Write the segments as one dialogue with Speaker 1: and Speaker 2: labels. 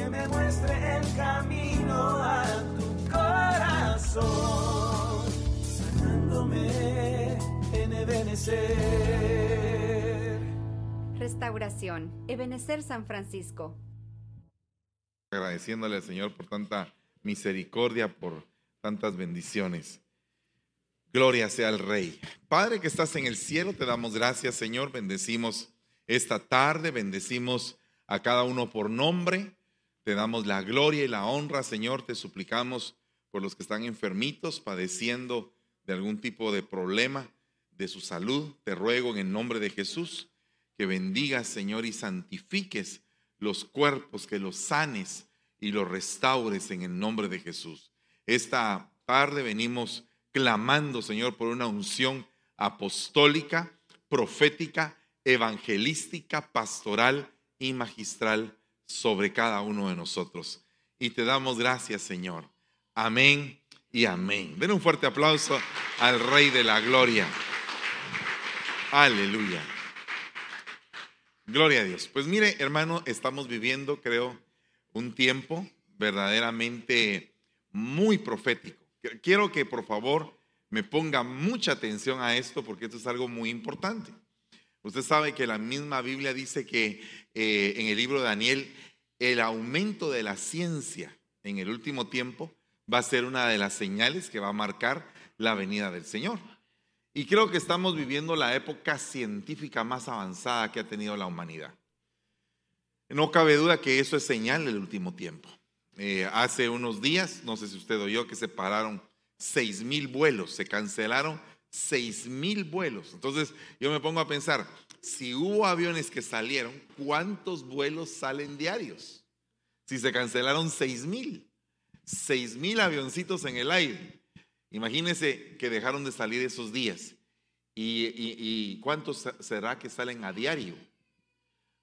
Speaker 1: que me muestre el camino a tu corazón, sanándome en Ebenecer.
Speaker 2: Restauración, Ebenecer San Francisco.
Speaker 3: Agradeciéndole al Señor por tanta misericordia, por tantas bendiciones. Gloria sea al Rey. Padre que estás en el cielo, te damos gracias, Señor. Bendecimos esta tarde, bendecimos a cada uno por nombre. Te damos la gloria y la honra, Señor. Te suplicamos por los que están enfermitos, padeciendo de algún tipo de problema de su salud. Te ruego en el nombre de Jesús que bendigas, Señor, y santifiques los cuerpos, que los sanes y los restaures en el nombre de Jesús. Esta tarde venimos clamando, Señor, por una unción apostólica, profética, evangelística, pastoral y magistral sobre cada uno de nosotros. Y te damos gracias, Señor. Amén y amén. Den un fuerte aplauso al Rey de la Gloria. Aleluya. Gloria a Dios. Pues mire, hermano, estamos viviendo, creo, un tiempo verdaderamente muy profético. Quiero que por favor me ponga mucha atención a esto porque esto es algo muy importante. Usted sabe que la misma Biblia dice que eh, en el libro de Daniel el aumento de la ciencia en el último tiempo va a ser una de las señales que va a marcar la venida del Señor. Y creo que estamos viviendo la época científica más avanzada que ha tenido la humanidad. No cabe duda que eso es señal del último tiempo. Eh, hace unos días, no sé si usted oyó, que se pararon seis mil vuelos, se cancelaron seis mil vuelos. Entonces yo me pongo a pensar, si hubo aviones que salieron, ¿cuántos vuelos salen diarios? Si se cancelaron seis mil, seis mil avioncitos en el aire. Imagínense que dejaron de salir esos días. ¿Y, cuántos será que salen a diario?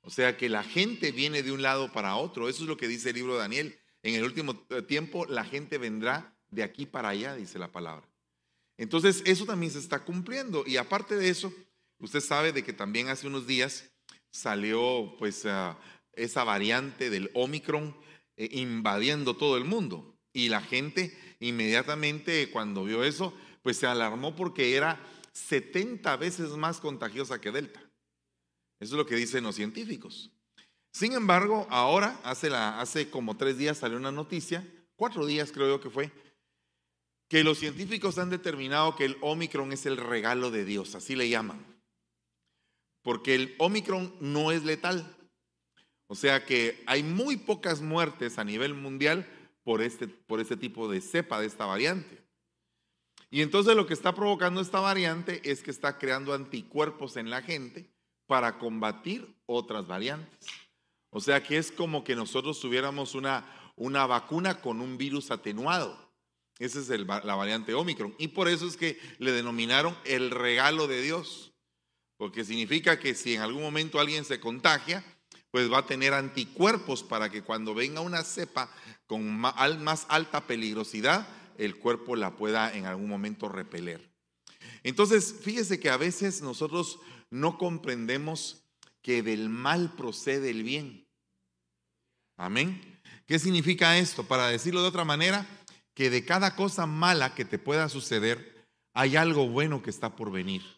Speaker 3: O sea que la gente viene de un lado para otro. Eso es lo que dice el libro de Daniel. En el último eh, tiempo la gente vendrá de aquí para allá, dice la palabra. Entonces eso también se está cumpliendo. Y aparte de eso, usted sabe de que también hace unos días salió pues ah, esa variante del Omicron eh, invadiendo todo el mundo. Y la gente inmediatamente cuando vio eso, pues se alarmó porque era 70 veces más contagiosa que Delta. Eso es lo que dicen los científicos. Sin embargo, ahora, hace, la, hace como tres días salió una noticia, cuatro días creo yo que fue, que los científicos han determinado que el Omicron es el regalo de Dios, así le llaman. Porque el Omicron no es letal. O sea que hay muy pocas muertes a nivel mundial por este, por este tipo de cepa, de esta variante. Y entonces lo que está provocando esta variante es que está creando anticuerpos en la gente para combatir otras variantes. O sea que es como que nosotros tuviéramos una, una vacuna con un virus atenuado. Esa es la variante Omicron. Y por eso es que le denominaron el regalo de Dios. Porque significa que si en algún momento alguien se contagia, pues va a tener anticuerpos para que cuando venga una cepa con más alta peligrosidad, el cuerpo la pueda en algún momento repeler. Entonces, fíjese que a veces nosotros no comprendemos que del mal procede el bien. Amén. ¿Qué significa esto? Para decirlo de otra manera, que de cada cosa mala que te pueda suceder, hay algo bueno que está por venir.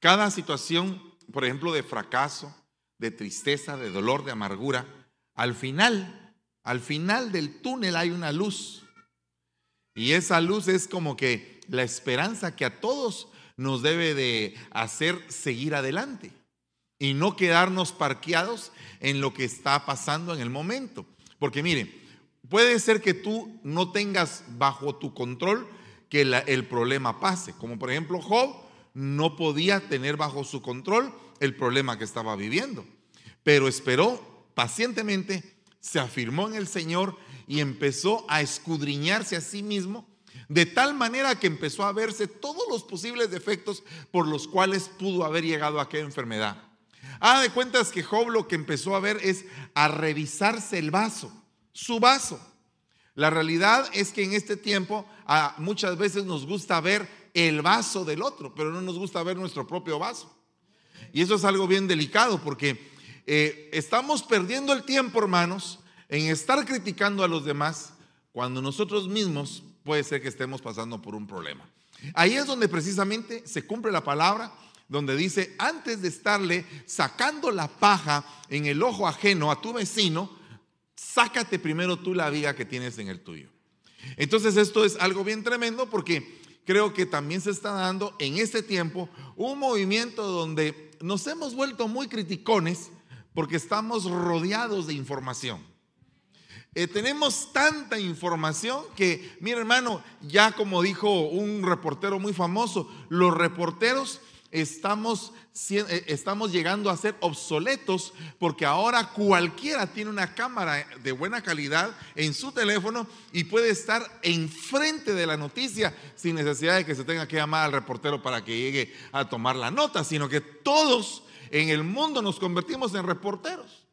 Speaker 3: Cada situación, por ejemplo, de fracaso, de tristeza, de dolor, de amargura, al final, al final del túnel hay una luz. Y esa luz es como que la esperanza que a todos nos debe de hacer seguir adelante y no quedarnos parqueados en lo que está pasando en el momento. Porque mire, puede ser que tú no tengas bajo tu control que el problema pase, como por ejemplo Job no podía tener bajo su control el problema que estaba viviendo, pero esperó pacientemente, se afirmó en el Señor y empezó a escudriñarse a sí mismo de tal manera que empezó a verse todos los posibles defectos por los cuales pudo haber llegado a aquella enfermedad. Ah, de cuentas que Job lo que empezó a ver es a revisarse el vaso, su vaso. La realidad es que en este tiempo muchas veces nos gusta ver el vaso del otro, pero no nos gusta ver nuestro propio vaso. Y eso es algo bien delicado porque eh, estamos perdiendo el tiempo, hermanos, en estar criticando a los demás cuando nosotros mismos puede ser que estemos pasando por un problema. Ahí es donde precisamente se cumple la palabra, donde dice, antes de estarle sacando la paja en el ojo ajeno a tu vecino, sácate primero tú la viga que tienes en el tuyo. Entonces esto es algo bien tremendo porque creo que también se está dando en este tiempo un movimiento donde nos hemos vuelto muy criticones porque estamos rodeados de información. Eh, tenemos tanta información que, mira hermano, ya como dijo un reportero muy famoso, los reporteros estamos, estamos llegando a ser obsoletos porque ahora cualquiera tiene una cámara de buena calidad en su teléfono y puede estar enfrente de la noticia sin necesidad de que se tenga que llamar al reportero para que llegue a tomar la nota, sino que todos en el mundo nos convertimos en reporteros.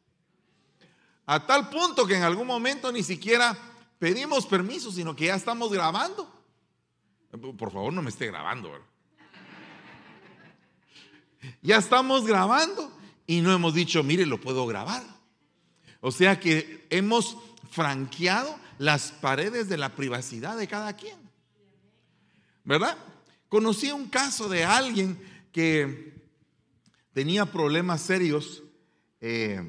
Speaker 3: A tal punto que en algún momento ni siquiera pedimos permiso, sino que ya estamos grabando. Por favor, no me esté grabando. Ya estamos grabando y no hemos dicho, mire, lo puedo grabar. O sea que hemos franqueado las paredes de la privacidad de cada quien. ¿Verdad? Conocí un caso de alguien que tenía problemas serios. Eh,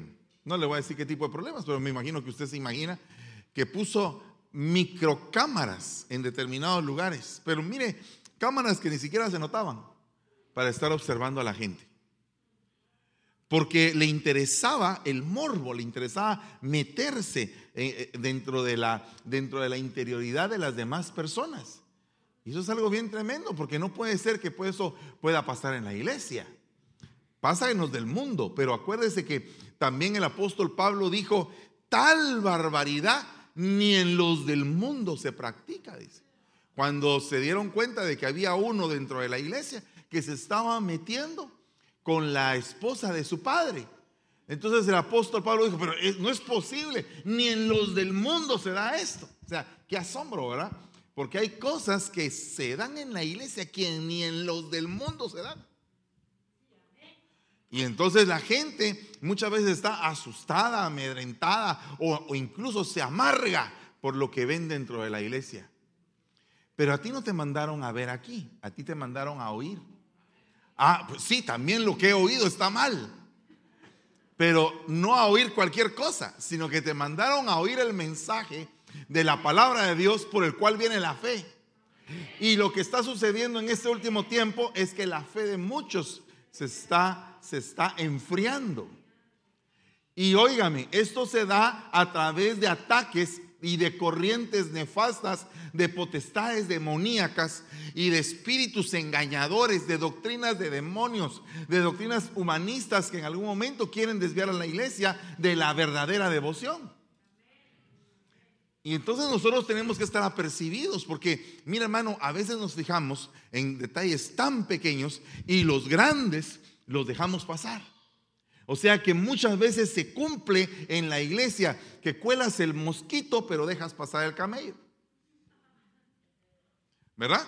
Speaker 3: no le voy a decir qué tipo de problemas, pero me imagino que usted se imagina que puso microcámaras en determinados lugares. Pero mire, cámaras que ni siquiera se notaban para estar observando a la gente. Porque le interesaba el morbo, le interesaba meterse eh, eh, dentro de la, dentro de la interioridad de las demás personas. Y eso es algo bien tremendo, porque no puede ser que eso pueda pasar en la iglesia. Pasa en los del mundo, pero acuérdese que también el apóstol Pablo dijo, tal barbaridad ni en los del mundo se practica, dice. Cuando se dieron cuenta de que había uno dentro de la iglesia que se estaba metiendo con la esposa de su padre. Entonces el apóstol Pablo dijo, pero no es posible, ni en los del mundo se da esto. O sea, qué asombro, ¿verdad? Porque hay cosas que se dan en la iglesia que ni en los del mundo se dan. Y entonces la gente muchas veces está asustada, amedrentada o, incluso se amarga por lo que ven dentro de la iglesia. Pero a ti no te mandaron a ver aquí, a ti te mandaron a oír. Ah, pues sí, también lo que he oído está mal. Pero no a oír cualquier cosa, sino que te mandaron a oír el mensaje de la palabra de Dios por el cual viene la fe. Y lo que está sucediendo en este último tiempo es que la fe de muchos se está, se está enfriando. Y óigame, esto se da a través de ataques y de corrientes nefastas, de potestades demoníacas y de espíritus engañadores, de doctrinas de demonios, de doctrinas humanistas que en algún momento quieren desviar a la iglesia de la verdadera devoción. Y entonces nosotros tenemos que estar apercibidos porque, mira hermano, a veces nos fijamos en detalles tan pequeños y los grandes los dejamos pasar. O sea que muchas veces se cumple en la iglesia que cuelas el mosquito pero dejas pasar el camello. ¿Verdad?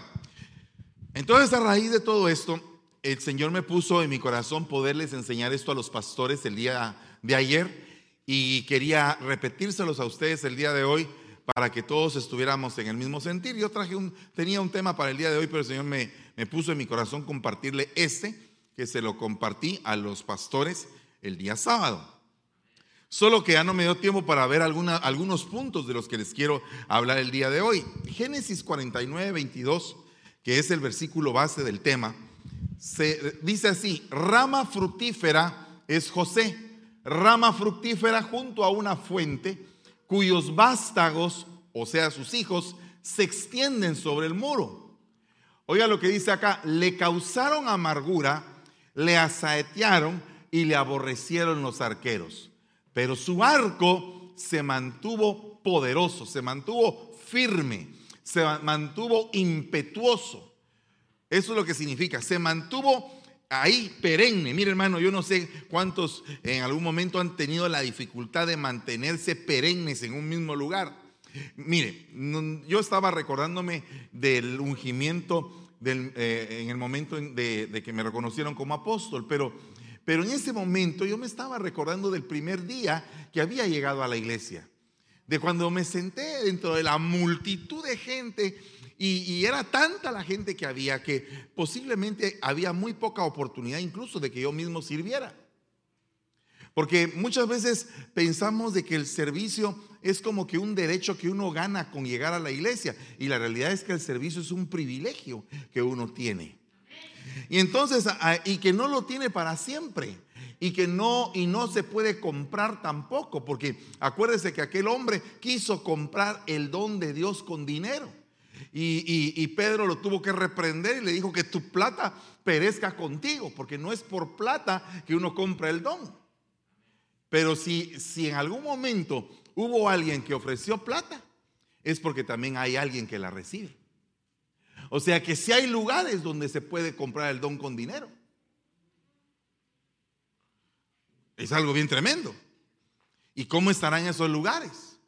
Speaker 3: Entonces a raíz de todo esto, el Señor me puso en mi corazón poderles enseñar esto a los pastores el día de ayer y quería repetírselos a ustedes el día de hoy para que todos estuviéramos en el mismo sentir. Yo traje un, tenía un tema para el día de hoy, pero el Señor me, me puso en mi corazón compartirle este, que se lo compartí a los pastores el día sábado. Solo que ya no me dio tiempo para ver alguna, algunos puntos de los que les quiero hablar el día de hoy. Génesis 49, 22, que es el versículo base del tema, se dice así, rama fructífera es José, rama fructífera junto a una fuente cuyos vástagos, o sea, sus hijos, se extienden sobre el muro. Oiga lo que dice acá, le causaron amargura, le asaetearon y le aborrecieron los arqueros. Pero su arco se mantuvo poderoso, se mantuvo firme, se mantuvo impetuoso. Eso es lo que significa, se mantuvo ahí perenne. Mire hermano, yo no sé cuántos en algún momento han tenido la dificultad de mantenerse perennes en un mismo lugar. Mire, yo estaba recordándome del ungimiento eh, en el momento de, que me reconocieron como apóstol, pero, pero en ese momento yo me estaba recordando del primer día que había llegado a la iglesia. de cuando me senté dentro de la multitud de gente y, era tanta la gente que había que posiblemente había muy poca oportunidad incluso de que yo mismo sirviera. Porque muchas veces pensamos de que el servicio es como que un derecho que uno gana con llegar a la iglesia y la realidad es que el servicio es un privilegio que uno tiene. Y entonces, y que no lo tiene para siempre. Y que no, y no se puede comprar tampoco, porque acuérdese que aquel hombre quiso comprar el don de Dios con dinero. Y, y, Pedro lo tuvo que reprender y le dijo que tu plata perezca contigo, porque no es por plata que uno compra el don. Pero si, si en algún momento hubo alguien que ofreció plata, es porque también hay alguien que la recibe. O sea que si hay lugares donde se puede comprar el don con dinero. Es algo bien tremendo. ¿Y cómo estarán esos lugares?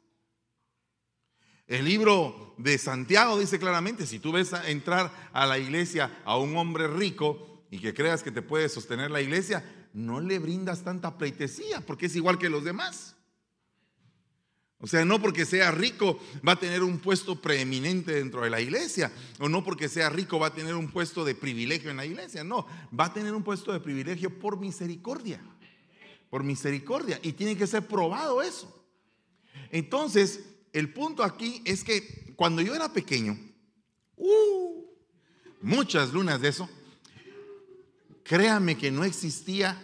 Speaker 3: El libro de Santiago dice claramente, si tú ves a entrar a la iglesia a un hombre rico y que creas que te puede sostener la iglesia, no le brindas tanta pleitesía porque es igual que los demás. O sea, no porque sea rico va a tener un puesto preeminente dentro de la iglesia, o no porque sea rico va a tener un puesto de privilegio en la iglesia, no, va a tener un puesto de privilegio por misericordia, por misericordia, y tiene que ser probado eso. Entonces, el punto aquí es que cuando yo era pequeño, uh, muchas lunas de eso, créame que no existía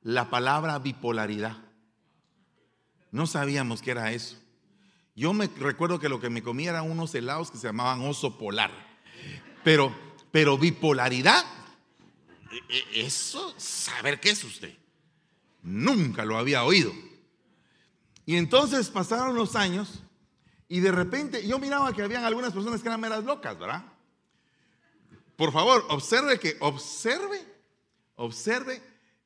Speaker 3: la palabra bipolaridad. No sabíamos qué era eso. Yo me recuerdo que lo que me comía eran unos helados que se llamaban oso polar. Pero, pero bipolaridad, e, e, eso, saber qué es usted. Nunca lo había oído. Y entonces pasaron los años y de repente yo miraba que habían algunas personas que eran meras locas, ¿verdad? Por favor, observe que, observe, observe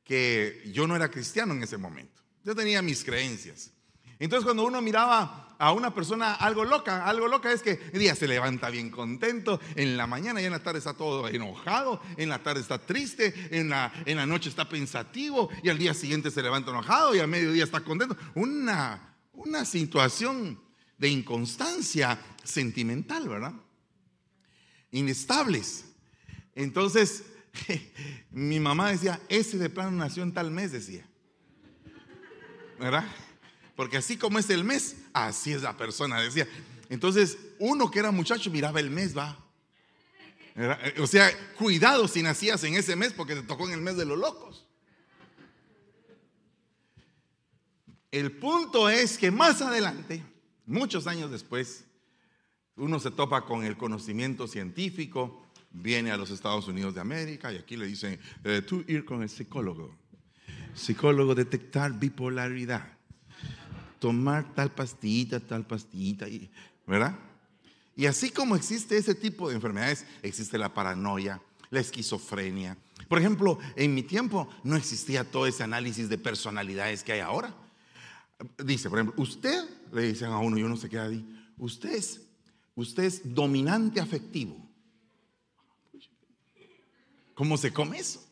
Speaker 3: que yo no era cristiano en ese momento. Yo tenía mis creencias. Entonces cuando uno miraba a una persona algo loca, algo loca es que el día se levanta bien contento, en la mañana y en la tarde está todo enojado, en la tarde está triste, en la, en la noche está pensativo y al día siguiente se levanta enojado y a mediodía está contento. Una, una situación de inconstancia sentimental, ¿verdad? Inestables. Entonces, mi mamá decía, ese de plano nació en tal mes, decía. ¿Verdad? Porque así como es el mes, así es la persona, decía. Entonces, uno que era muchacho miraba el mes, va. O sea, cuidado si nacías en ese mes porque te tocó en el mes de los locos. El punto es que más adelante, muchos años después, uno se topa con el conocimiento científico, viene a los Estados Unidos de América y aquí le dicen, eh, tú ir con el psicólogo. Psicólogo detectar bipolaridad tomar tal pastillita, tal pastillita, ¿verdad? Y así como existe ese tipo de enfermedades, existe la paranoia, la esquizofrenia. Por ejemplo, en mi tiempo no existía todo ese análisis de personalidades que hay ahora. Dice, por ejemplo, usted, le dicen a uno, yo no sé qué ahí, usted es, usted es dominante afectivo. ¿Cómo se come eso?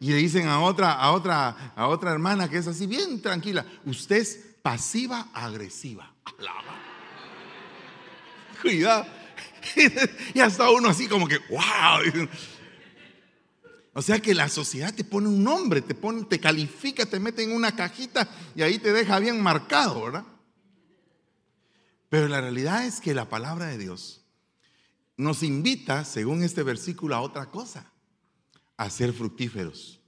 Speaker 3: Y le dicen a otra, a otra, a otra hermana que es así bien tranquila, usted es pasiva agresiva. Cuidado. Y hasta uno así como que, wow. O sea que la sociedad te pone un nombre, te pone, te califica, te mete en una cajita y ahí te deja bien marcado, ¿verdad? Pero la realidad es que la palabra de Dios nos invita, según este versículo, a otra cosa a ser fructíferos.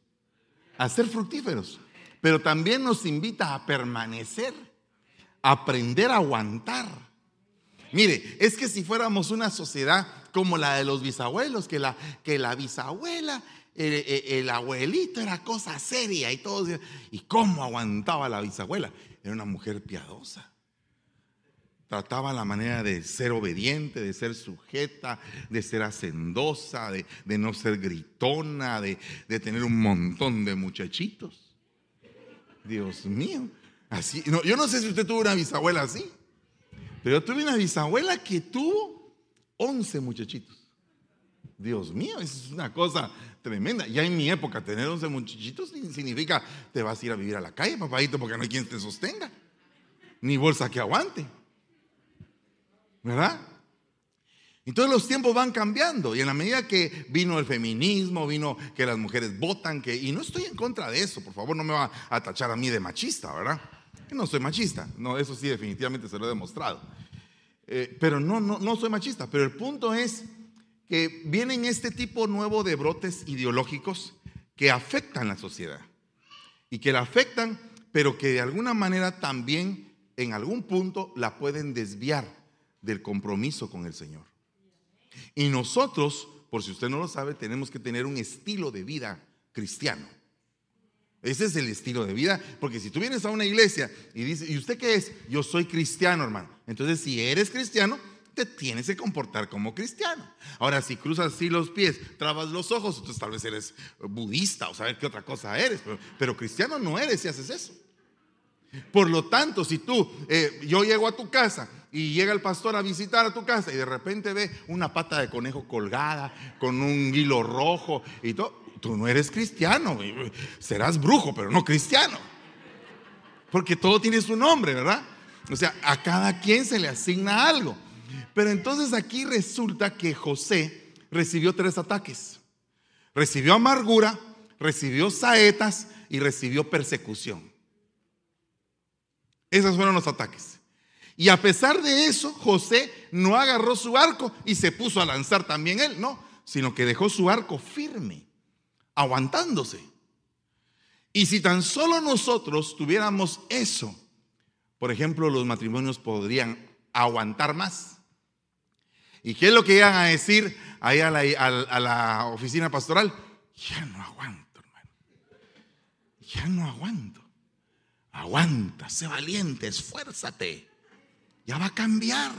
Speaker 3: A ser fructíferos. Pero también nos invita a permanecer, a aprender a aguantar. Mire, es que si fuéramos una sociedad como la de los bisabuelos, que la, que la bisabuela, el, el abuelito era cosa seria y todo. ¿Y cómo aguantaba la bisabuela? Era una mujer piadosa trataba la manera de ser obediente, de ser sujeta, de ser hacendosa, de, no ser gritona, de, tener un montón de muchachitos. Dios mío. Así, yo no sé si usted tuvo una bisabuela así, pero yo tuve una bisabuela que tuvo 11 muchachitos. Dios mío, es una cosa tremenda. Ya en mi época, tener 11 muchachitos significa te vas a ir a vivir a la calle, papadito, porque no hay quien te sostenga. ni bolsa que aguante. ¿Verdad? Entonces los tiempos van cambiando y en la medida que vino el feminismo, vino que las mujeres votan, que, y no estoy en contra de eso, por favor no me va a tachar a mí de machista, ¿verdad? No soy machista, no, eso sí definitivamente se lo he demostrado. Eh, pero no, no, no soy machista, pero el punto es que vienen este tipo nuevo de brotes ideológicos que afectan la sociedad y que la afectan, pero que de alguna manera también en algún punto la pueden desviar del compromiso con el Señor. Y nosotros, por si usted no lo sabe, tenemos que tener un estilo de vida cristiano. Ese es el estilo de vida, porque si tú vienes a una iglesia y dices, ¿y usted qué es? Yo soy cristiano, hermano. Entonces, si eres cristiano, te tienes que comportar como cristiano. Ahora, si cruzas así los pies, trabas los ojos, entonces tal vez eres budista o sabes qué otra cosa eres, pero, cristiano no eres si haces eso. Por lo tanto, si tú, eh, yo llego a tu casa y llega el pastor a visitar a tu casa y de repente ve una pata de conejo colgada con un hilo rojo y todo, tú no eres cristiano, serás brujo, pero no cristiano. Porque todo tiene su nombre, ¿verdad? O sea, a cada quien se le asigna algo. Pero entonces aquí resulta que José recibió tres ataques. Recibió amargura, recibió saetas y recibió persecución. Esos fueron los ataques. Y a pesar de eso, José no agarró su arco y se puso a lanzar también él, no, sino que dejó su arco firme, aguantándose. Y si tan solo nosotros tuviéramos eso, por ejemplo, los matrimonios podrían aguantar más. ¿Y qué es lo que iban a decir ahí a la, a la oficina pastoral? Ya no aguanto, hermano. Ya no aguanto. Aguanta, sé valiente, esfuérzate. Ya va a cambiar.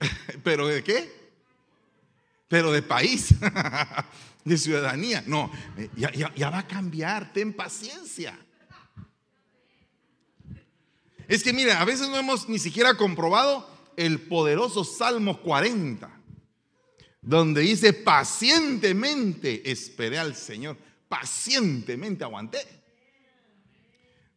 Speaker 3: ¿Pero de qué? Pero de país, de ciudadanía. No, ya, ya, va a cambiar, ten paciencia. Es que mira, a veces no hemos ni siquiera comprobado el poderoso Salmo 40, donde dice, pacientemente esperé al Señor, pacientemente aguanté.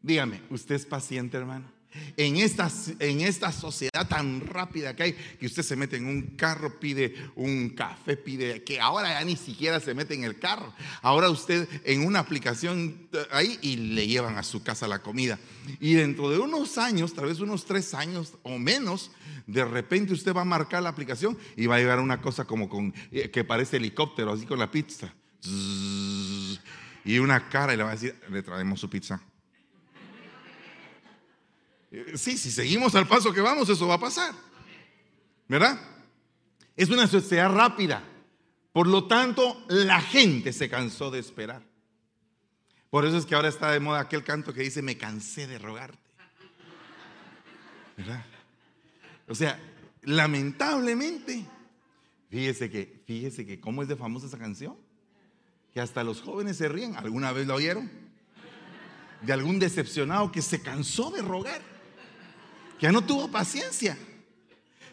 Speaker 3: Dígame, ¿usted es paciente, hermano? En esta, en esta sociedad tan rápida que hay, que usted se mete en un carro, pide un café, pide que ahora ya ni siquiera se mete en el carro. Ahora usted en una aplicación ahí y le llevan a su casa la comida. Y dentro de unos años, tal vez unos tres años o menos, de repente usted va a marcar la aplicación y va a llegar una cosa como con eh, que parece helicóptero, así con la pizza. Y una cara y le va a decir, le traemos su pizza. Eh, sí, si seguimos al paso que vamos, eso va a pasar. ¿Verdad? Es una sociedad rápida. Por lo tanto, la gente se cansó de esperar. Por eso es que ahora está de moda aquel canto que dice, me cansé de rogarte. ¿Verdad? O sea, lamentablemente, fíjese que, fíjese que, ¿cómo es de famosa esa canción? Que hasta los jóvenes se ríen. ¿Alguna vez la oyeron? De algún decepcionado que se cansó de rogar ya no tuvo paciencia,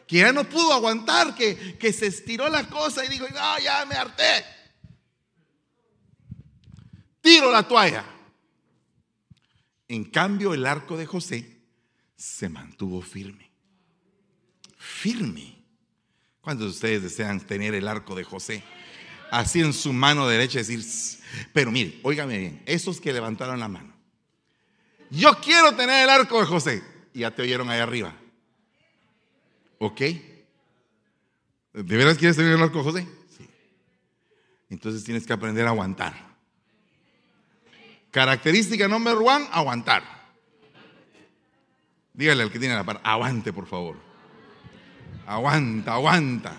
Speaker 3: que ya no pudo aguantar, que, que se estiró la cosa y dijo, no, ya me harté. Tiro la toalla. En cambio, el arco de José se mantuvo firme. Firme. ¿Cuántos de ustedes desean tener el arco de José? Así en su mano derecha, decir, pero mire, óigame bien, esos que levantaron la mano. Yo quiero tener el arco de José y ya te oyeron ahí arriba. ¿Ok? ¿De veras quieres tener el arco, José? Sí. Entonces tienes que aprender a aguantar. Característica número one, aguantar. Dígale al que tiene la par, aguante por favor. Aguanta, aguanta.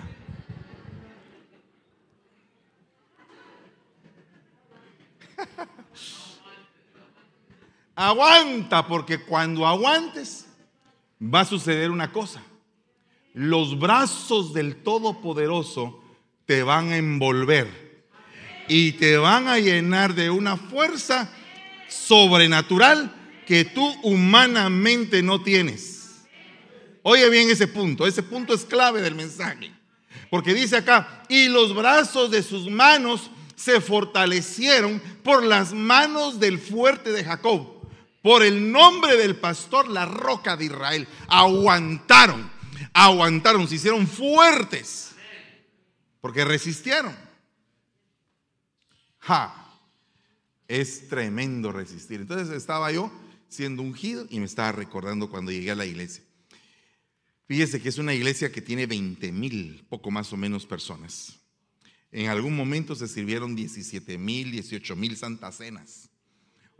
Speaker 3: Aguanta, porque cuando aguantes va a suceder una cosa. Los brazos del Todopoderoso te van a envolver y te van a llenar de una fuerza sobrenatural que tú humanamente no tienes. Oye bien ese punto, ese punto es clave del mensaje. Porque dice acá, y los brazos de sus manos se fortalecieron por las manos del fuerte de Jacob Por el nombre del pastor, la roca de Israel. Aguantaron, aguantaron, se hicieron fuertes. Porque resistieron. Ja, es tremendo resistir. Entonces estaba yo siendo ungido y me estaba recordando cuando llegué a la iglesia. Fíjese que es una iglesia que tiene 20 mil, poco más o menos personas. En algún momento se sirvieron 17 mil, 18 mil santas cenas.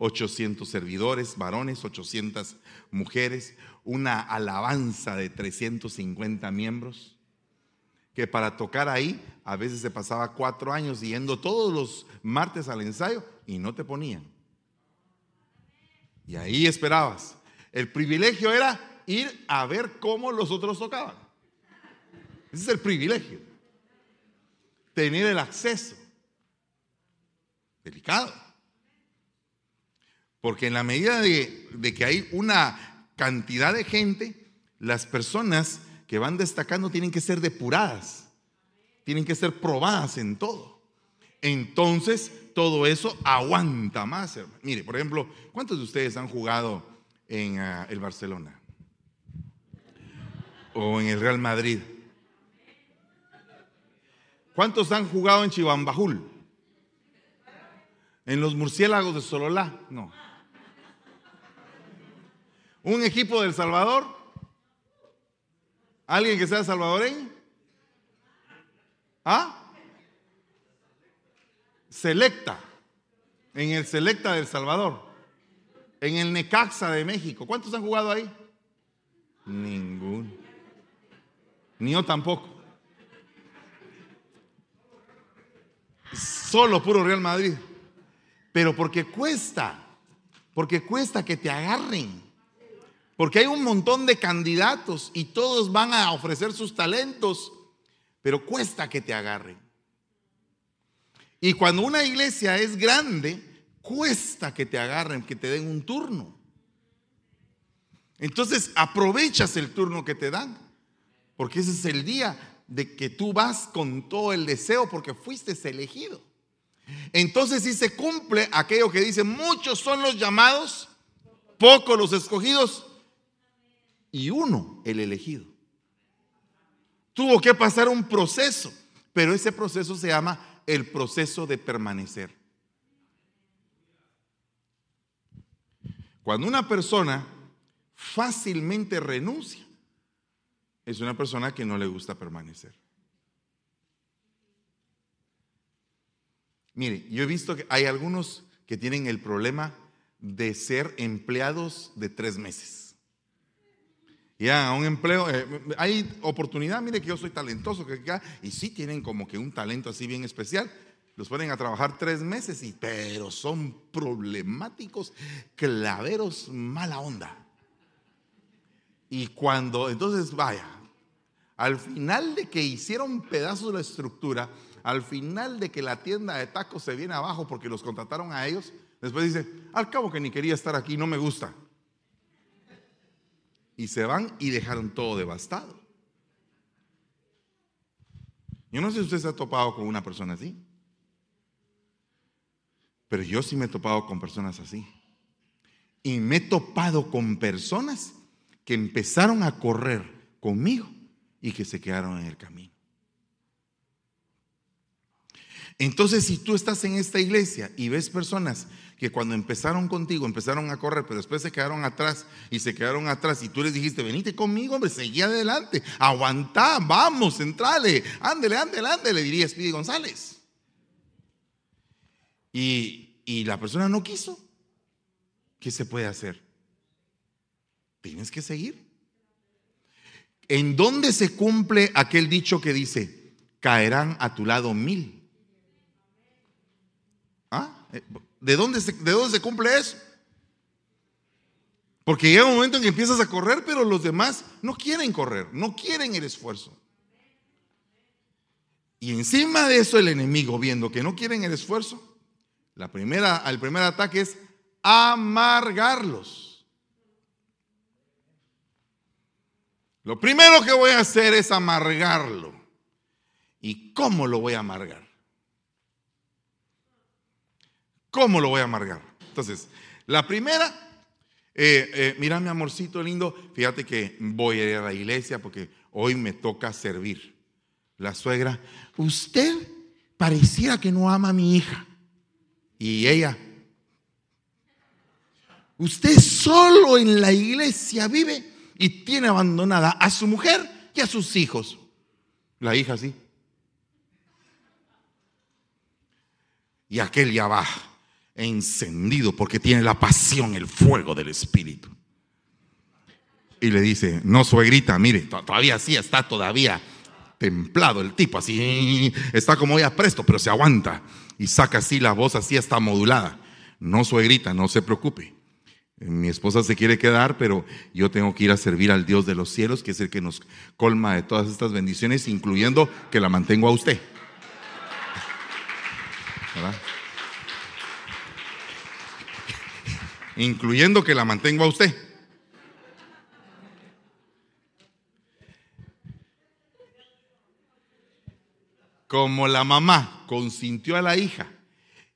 Speaker 3: 800 servidores, varones, 800 mujeres, una alabanza de 350 miembros, que para tocar ahí a veces se pasaba cuatro años yendo todos los martes al ensayo y no te ponían. Y ahí esperabas. El privilegio era ir a ver cómo los otros tocaban. Ese es el privilegio. Tener el acceso. Delicado. Porque en la medida de, que hay una cantidad de gente, las personas que van destacando tienen que ser depuradas, tienen que ser probadas en todo. Entonces, todo eso aguanta más. Hermano. Mire, por ejemplo, ¿cuántos de ustedes han jugado en uh, el Barcelona? O en el Real Madrid. ¿Cuántos han jugado en Chivambajul? En los murciélagos de Sololá. No. ¿Un equipo del Salvador? ¿Alguien que sea salvadoreño? ¿Ah? Selecta. En el Selecta del Salvador. En el Necaxa de México. ¿Cuántos han jugado ahí? Ninguno. Ni yo tampoco. Solo puro Real Madrid. Pero porque cuesta. Porque cuesta que te agarren. Porque hay un montón de candidatos y todos van a ofrecer sus talentos. Pero cuesta que te agarren. Y cuando una iglesia es grande, cuesta que te agarren, que te den un turno. Entonces aprovechas el turno que te dan, porque ese es el día de que tú vas con todo el deseo porque fuiste elegido. Entonces si se cumple aquello que dice, muchos son los llamados, pocos los escogidos y uno el elegido. Tuvo que pasar un proceso, pero ese proceso se llama el proceso de permanecer. Cuando una persona fácilmente renuncia, es una persona que no le gusta permanecer. Mire, yo he visto que hay algunos que tienen el problema de ser empleados de tres meses. Ya, un empleo, eh, hay oportunidad, mire que yo soy talentoso, y sí tienen como que un talento así bien especial. Los ponen a trabajar tres meses, y, pero son problemáticos, claveros, mala onda. Y cuando, entonces, vaya, al final de que hicieron pedazos la estructura, al final de que la tienda de tacos se viene abajo porque los contrataron a ellos, después dice, al cabo que ni quería estar aquí, no me gusta y se van y dejaron todo devastado. Yo no sé si usted se ha topado con una persona así, pero yo sí me he topado con personas así. Y me he topado con personas que empezaron a correr conmigo y que se quedaron en el camino. Entonces, si tú estás en esta iglesia y ves personas que cuando empezaron contigo empezaron a correr, pero después se quedaron atrás y se quedaron atrás y tú les dijiste, venite conmigo, hombre, seguí adelante, aguantá, vamos, entrale, ándele, ándele, ándele, diría Speedy González. Y, y la persona no quiso. ¿Qué se puede hacer? Tienes que seguir. ¿En dónde se cumple aquel dicho que dice, caerán a tu lado mil? ¿Ah? ¿De dónde, se, ¿De dónde se cumple eso? Porque llega un momento en que empiezas a correr, pero los demás no quieren correr, no quieren el esfuerzo. Y encima de eso el enemigo, viendo que no quieren el esfuerzo, la primera, el primer ataque es amargarlos. Lo primero que voy a hacer es amargarlo. ¿Y cómo lo voy a amargar? ¿Cómo lo voy a amargar? Entonces, la primera Eh, eh, mira, mi amorcito lindo, fíjate que voy a ir a la iglesia porque hoy me toca servir. La suegra, usted pareciera que no ama a mi hija. Y ella, usted solo en la iglesia vive y tiene abandonada a su mujer y a sus hijos. La hija sí. Y aquel ya va encendido porque tiene la pasión, el fuego del Espíritu. Y le dice, no suegrita, mire, to- todavía sí está todavía templado el tipo, así está como ya presto, pero se aguanta. Y saca así la voz, así está modulada. No suegrita, no se preocupe. Mi esposa se quiere quedar, pero yo tengo que ir a servir al Dios de los cielos, que es el que nos colma de todas estas bendiciones, incluyendo que la mantengo a usted. ¿Verdad? Incluyendo que la mantengo a usted. Como la mamá consintió a la hija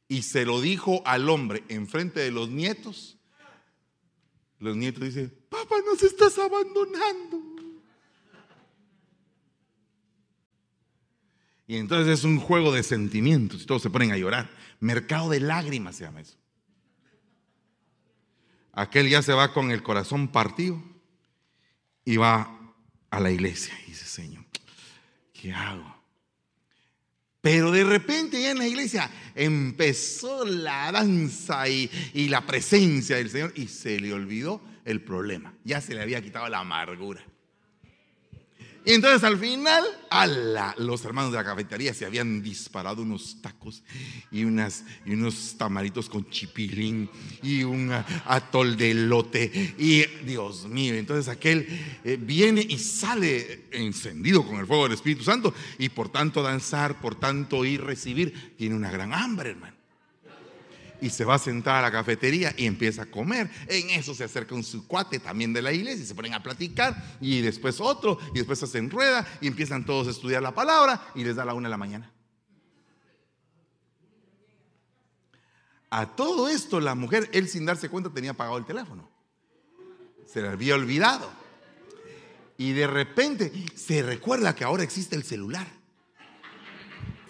Speaker 3: y se lo dijo al hombre en frente de los nietos, los nietos dicen, papá, nos estás abandonando. Y entonces es un juego de sentimientos y todos se ponen a llorar. Mercado de lágrimas se llama eso. Aquel ya se va con el corazón partido y va a la iglesia y dice, Señor, ¿qué hago? Pero de repente ya en la iglesia empezó la danza y, y la presencia del Señor y se le olvidó el problema. Ya se le había quitado la amargura. Y entonces al final, ala, los hermanos de la cafetería se habían disparado unos tacos y, unas, y unos tamaritos con chipilín y un atol de. Y Dios mío, entonces aquel eh, viene y sale encendido con el fuego del Espíritu Santo y por tanto danzar, por tanto ir recibir, tiene una gran hambre, hermano y se va a sentar a la cafetería y empieza a comer. En eso se acerca un su cuate también de la iglesia y se ponen a platicar y después otro y después se hacen rueda y empiezan todos a estudiar la palabra y les da la una de la mañana. A todo esto la mujer, él sin darse cuenta tenía apagado el teléfono. Se le había olvidado. Y de repente se recuerda que ahora existe el celular.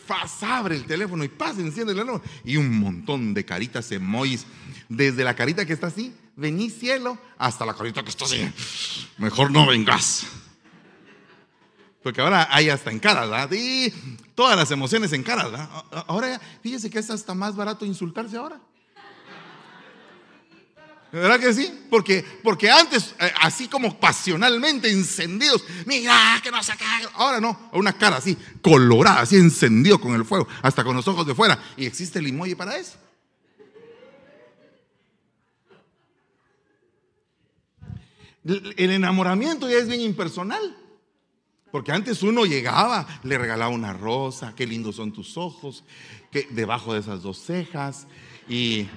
Speaker 3: Faz, abre el teléfono y pasa, enciende el teléfono. Y un montón de caritas emojis. Desde la carita que está así, vení cielo, hasta la carita que está así. Mejor no vengas. Porque ahora hay hasta en caras, ¿verdad? Y todas las emociones en caras, ¿verdad? Ahora, fíjese que es hasta más barato insultarse ahora. ¿Verdad que sí? Porque, porque antes, eh, así como pasionalmente encendidos, mira, que no se cae. Ahora no, una cara así, colorada, así encendido con el fuego, hasta con los ojos de fuera. Y existe el emoji para eso. El enamoramiento ya es bien impersonal. Porque antes uno llegaba, le regalaba una rosa, qué lindos son tus ojos, que debajo de esas dos cejas y,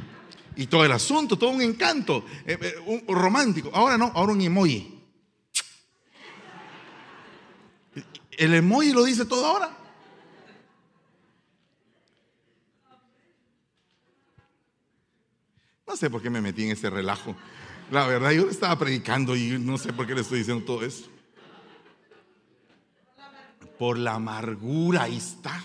Speaker 3: y todo el asunto, todo un encanto, eh, eh, romántico. Ahora no, ahora un emoji. El emoji lo dice todo ahora. No sé por qué me metí en ese relajo. La verdad, yo estaba predicando y no sé por qué le estoy diciendo todo eso. Por la amargura, ahí está.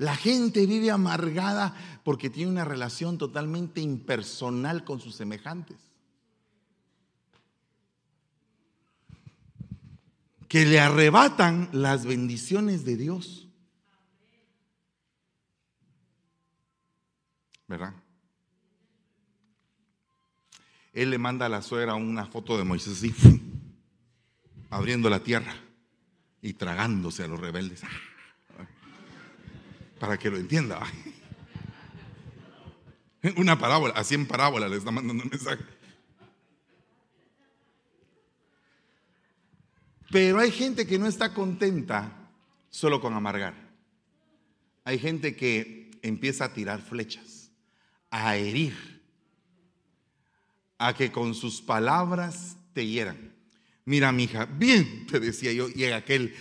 Speaker 3: La gente vive amargada porque tiene una relación totalmente impersonal con sus semejantes. Que le arrebatan las bendiciones de Dios. ¿Verdad? Él le manda a la suegra una foto de Moisés así, abriendo la tierra y tragándose a los rebeldes. Para que lo entienda. Una parábola, así en parábola le está mandando un mensaje. Pero hay gente que no está contenta solo con amargar. Hay gente que empieza a tirar flechas, a herir, a que con sus palabras te hieran. Mira, mija, bien te decía yo, y aquel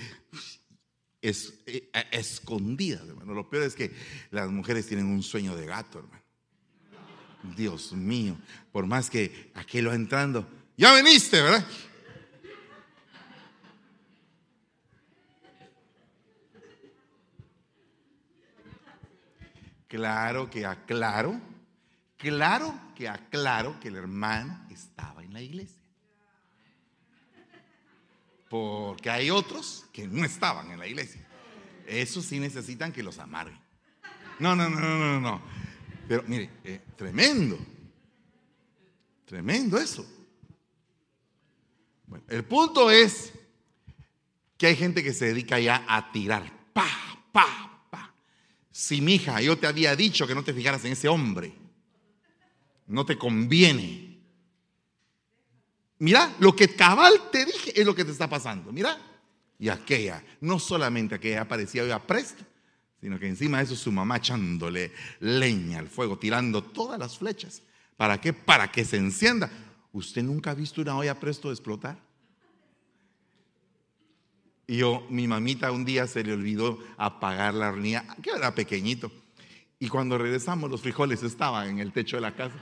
Speaker 3: es, eh, escondidas, hermano. Lo peor es que las mujeres tienen un sueño de gato, hermano. Dios mío, por más que aquel entrando, ya veniste, ¿verdad? Claro que aclaro, claro que aclaro que el hermano estaba en la iglesia. Porque hay otros que no estaban en la iglesia. Esos sí necesitan que los amarguen. No, no, no, no, no, no. Pero mire, eh, tremendo. Tremendo eso. Bueno, el punto es que hay gente que se dedica ya a tirar. Pa, pa, pa. Si mi hija, yo te había dicho que no te fijaras en ese hombre. No te conviene. Mira, lo que cabal te dije es lo que te está pasando. Mira. Y aquella, no solamente aquella parecía ya presta, sino que encima de eso su mamá echándole leña al fuego, tirando todas las flechas. ¿Para qué? Para que se encienda. ¿Usted nunca ha visto una olla presto de explotar? Y yo, mi mamita un día se le olvidó apagar la hornilla, que era pequeñito. Y cuando regresamos, los frijoles estaban en el techo de la casa.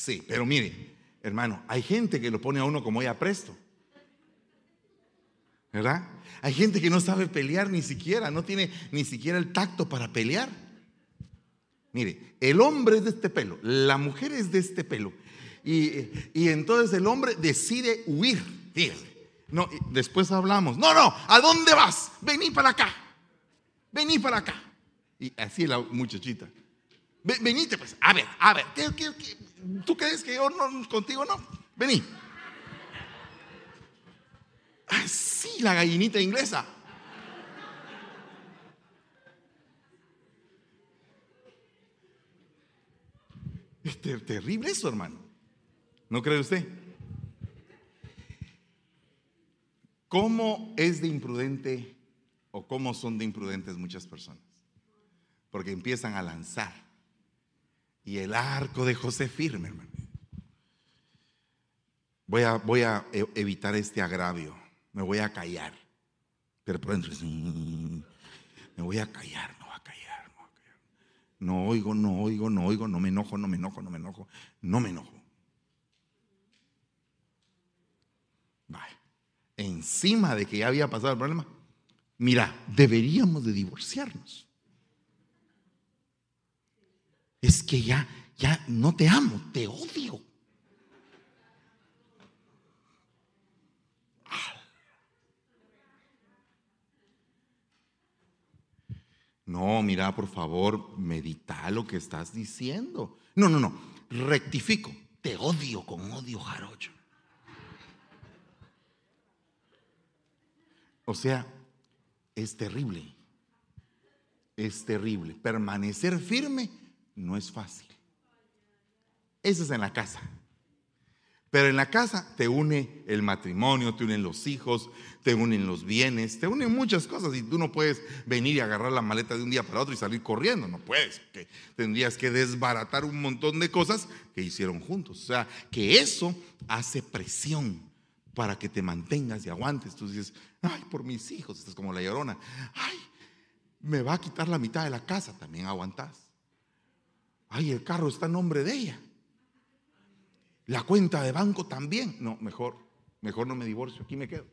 Speaker 3: Sí, pero mire, hermano, hay gente que lo pone a uno como ya presto. ¿Verdad? Hay gente que no sabe pelear ni siquiera, no tiene ni siquiera el tacto para pelear. Mire, el hombre es de este pelo, la mujer es de este pelo. Y, y entonces el hombre decide huir. Fíjese. No, después hablamos. No, no, ¿a dónde vas? Vení para acá. Vení para acá. Y así la muchachita. Venite pues, a ver, a ver, ¿qué, qué, qué? ¿Tú crees que yo no contigo no? Vení. Así la gallinita inglesa. Es terrible eso, hermano. ¿No cree usted? ¿Cómo es de imprudente o cómo son de imprudentes muchas personas? Porque empiezan a lanzar y el arco de José firme, hermano. Voy a, voy a e, evitar este agravio. Me voy a callar. Pero por dentro, me voy a callar, no voy a callar, no oigo, no oigo, no oigo, no me enojo, no me enojo, no me enojo, no me enojo. Encima de que ya había pasado el problema, mira, deberíamos de divorciarnos es que ya, ya no te amo, te odio. No, mira, por favor, medita lo que estás diciendo. No, no, no, rectifico. Te odio con odio jarocho. O sea, es terrible. Es terrible. Permanecer firme no es fácil. Eso es en la casa. Pero en la casa te une el matrimonio, te unen los hijos, te unen los bienes, te unen muchas cosas y tú no puedes venir y agarrar la maleta de un día para otro y salir corriendo, no puedes, que tendrías que desbaratar un montón de cosas que hicieron juntos. O sea, que eso hace presión para que te mantengas y aguantes. Tú dices, ay, por mis hijos, estás como la llorona, ay, me va a quitar la mitad de la casa, también aguantas ay, el carro está en nombre de ella. La cuenta de banco también. No, mejor, mejor no me divorcio, aquí me quedo.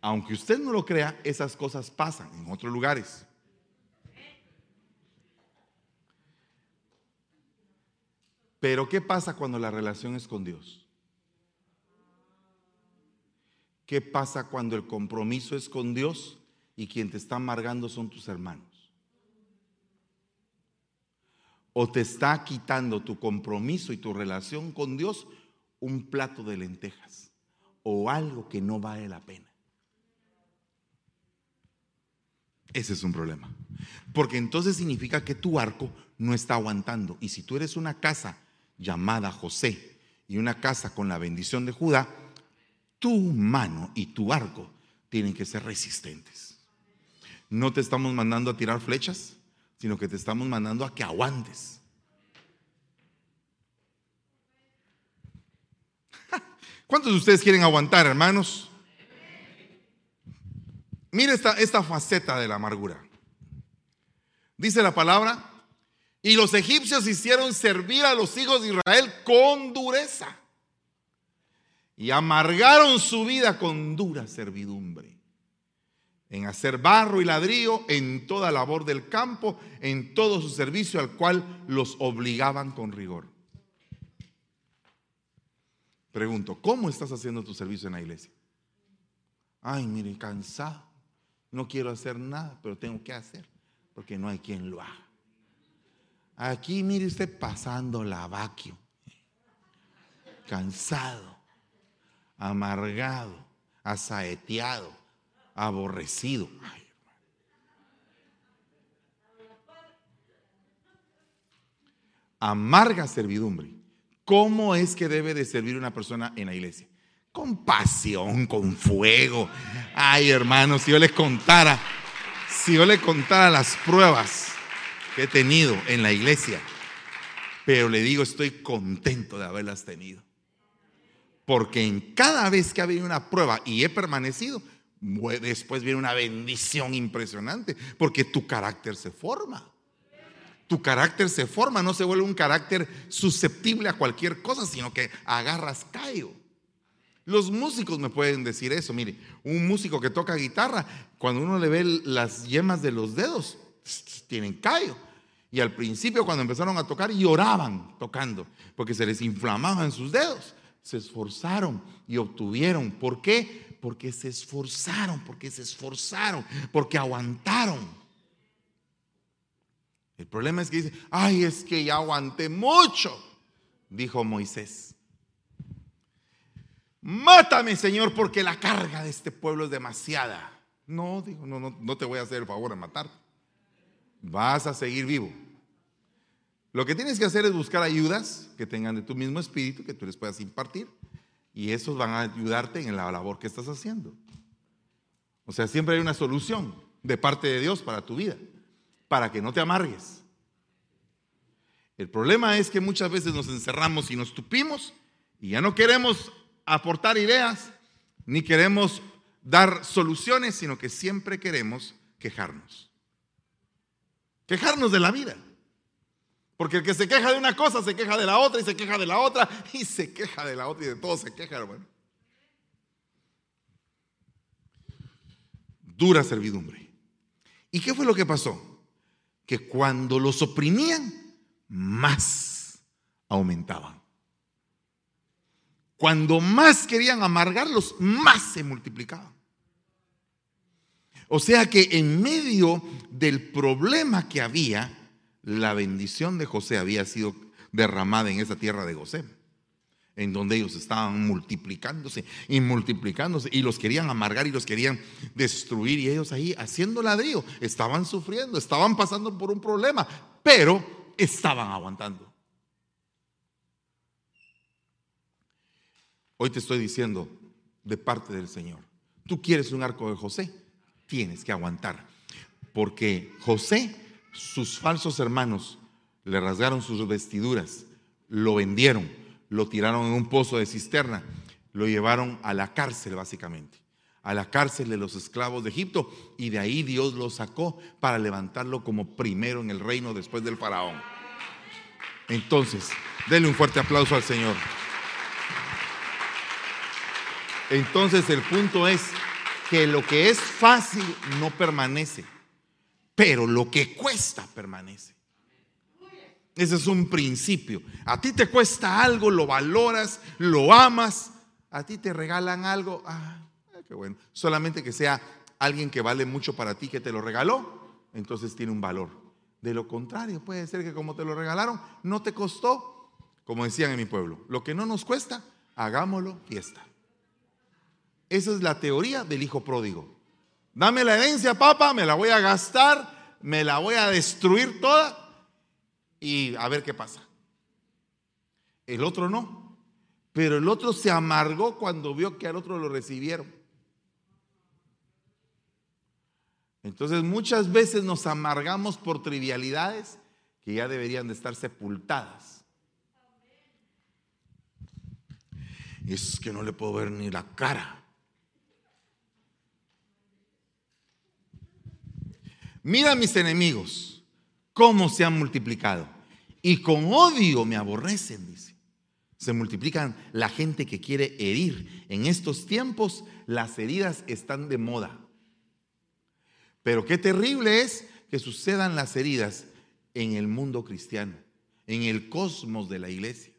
Speaker 3: Aunque usted no lo crea, esas cosas pasan en otros lugares. Pero ¿qué pasa cuando la relación es con Dios? ¿Qué pasa cuando el compromiso es con Dios y quien te está amargando son tus hermanos? O te está quitando tu compromiso y tu relación con Dios un plato de lentejas o algo que no vale la pena. Ese es un problema. Porque entonces significa que tu arco no está aguantando. Y si tú eres una casa llamada José y una casa con la bendición de Judá, tu mano y tu arco tienen que ser resistentes. No te estamos mandando a tirar flechas, sino que te estamos mandando a que aguantes. ¿Cuántos de ustedes quieren aguantar, hermanos? Mire esta, esta faceta de la amargura. Dice la palabra, y los egipcios hicieron servir a los hijos de Israel con dureza. Y amargaron su vida con dura servidumbre. En hacer barro y ladrillo, en toda labor del campo, en todo su servicio al cual los obligaban con rigor. Pregunto, ¿cómo estás haciendo tu servicio en la iglesia? Ay, mire, cansado. No quiero hacer nada, pero tengo que hacer, porque no hay quien lo haga. Aquí, mire usted, pasando la vaquio. Cansado, amargado, asaeteado, aborrecido. Amarga servidumbre. ¿Cómo es que debe de servir una persona en la iglesia? Con pasión, con fuego. Ay, hermanos, si yo les contara, si yo les contara las pruebas que he tenido en la iglesia, pero le digo, estoy contento de haberlas tenido. Porque en cada vez que ha habido una prueba y he permanecido, después viene una bendición impresionante, porque tu carácter se forma tu carácter se forma, no se vuelve un carácter susceptible a cualquier cosa, sino que agarras callo. Los músicos me pueden decir eso. Mire, un músico que toca guitarra, cuando uno le ve las yemas de los dedos, tienen callo. Y al principio, cuando empezaron a tocar, lloraban tocando, porque se les inflamaban sus dedos. Se esforzaron y obtuvieron. ¿Por qué? Porque se esforzaron, porque se esforzaron, porque aguantaron. El problema es que dice, ay, es que ya aguanté mucho, dijo Moisés. Mátame, Señor, porque la carga de este pueblo es demasiada. No, dijo, no, no, no te voy a hacer el favor de matar. Vas a seguir vivo. Lo que tienes que hacer es buscar ayudas que tengan de tu mismo espíritu, que tú les puedas impartir, y esos van a ayudarte en la labor que estás haciendo. O sea, siempre hay una solución de parte de Dios para tu vida para que no te amargues. El problema es que muchas veces nos encerramos y nos tupimos y ya no queremos aportar ideas ni queremos dar soluciones, sino que siempre queremos quejarnos. Quejarnos de la vida. Porque el que se queja de una cosa se queja de la otra y se queja de la otra y se queja de la otra y de todo se queja, hermano. Dura servidumbre. ¿Y qué fue lo que pasó? que cuando los oprimían, más aumentaban. Cuando más querían amargarlos, más se multiplicaban. O sea que en medio del problema que había, la bendición de José había sido derramada en esa tierra de Gosén en donde ellos estaban multiplicándose y multiplicándose y los querían amargar y los querían destruir y ellos ahí haciendo ladrillo, estaban sufriendo, estaban pasando por un problema, pero estaban aguantando. Hoy te estoy diciendo de parte del Señor, tú quieres un arco de José, tienes que aguantar, porque José, sus falsos hermanos, le rasgaron sus vestiduras, lo vendieron lo tiraron en un pozo de cisterna, lo llevaron a la cárcel básicamente, a la cárcel de los esclavos de Egipto y de ahí Dios lo sacó para levantarlo como primero en el reino después del faraón. Entonces, denle un fuerte aplauso al Señor. Entonces el punto es que lo que es fácil no permanece, pero lo que cuesta permanece. Ese es un principio. A ti te cuesta algo, lo valoras, lo amas. A ti te regalan algo. Ah, qué bueno. Solamente que sea alguien que vale mucho para ti que te lo regaló, entonces tiene un valor. De lo contrario, puede ser que como te lo regalaron, no te costó, como decían en mi pueblo, lo que no nos cuesta, hagámoslo fiesta. Esa es la teoría del hijo pródigo. Dame la herencia, papá, me la voy a gastar, me la voy a destruir toda y a ver qué pasa. El otro no. Pero el otro se amargó cuando vio que al otro lo recibieron. Entonces muchas veces nos amargamos por trivialidades que ya deberían de estar sepultadas. Es que no le puedo ver ni la cara. Mira mis enemigos, cómo se han multiplicado. Y con odio me aborrecen, dice. Se multiplican la gente que quiere herir. En estos tiempos las heridas están de moda. Pero qué terrible es que sucedan las heridas en el mundo cristiano, en el cosmos de la iglesia.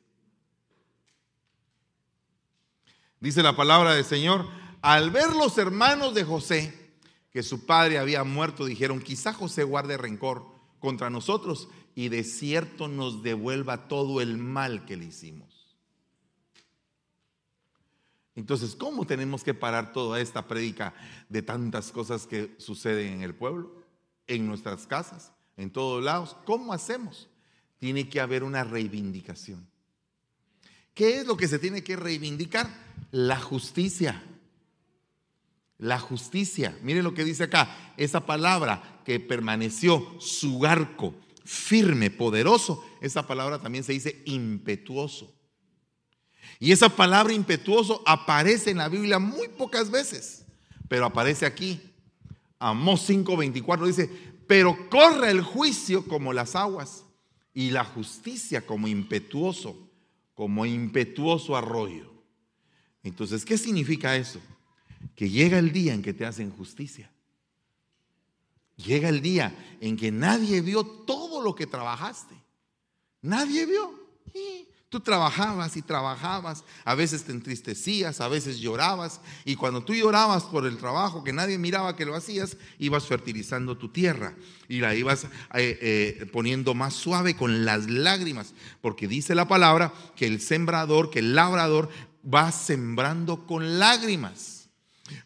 Speaker 3: Dice la palabra del Señor, al ver los hermanos de José que su padre había muerto, dijeron, quizá José guarde rencor contra nosotros y de cierto nos devuelva todo el mal que le hicimos. Entonces, ¿cómo tenemos que parar toda esta prédica de tantas cosas que suceden en el pueblo, en nuestras casas, en todos lados? ¿Cómo hacemos? Tiene que haber una reivindicación. ¿Qué es lo que se tiene que reivindicar? La justicia. La justicia. Mire lo que dice acá. Esa palabra que permaneció su arco firme, poderoso. Esa palabra también se dice impetuoso. Y esa palabra impetuoso aparece en la Biblia muy pocas veces, pero aparece aquí. Amós 5:24 dice, pero corre el juicio como las aguas y la justicia como impetuoso, como impetuoso arroyo. Entonces, ¿qué significa eso? Que llega el día en que te hacen justicia. Llega el día en que nadie vio todo lo que trabajaste. Nadie vio. Tú trabajabas y trabajabas, a veces te entristecías, a veces llorabas, y cuando tú llorabas por el trabajo que nadie miraba que lo hacías, ibas fertilizando tu tierra y la ibas eh, eh, poniendo más suave con las lágrimas, porque dice la palabra que el sembrador, que el labrador va sembrando con lágrimas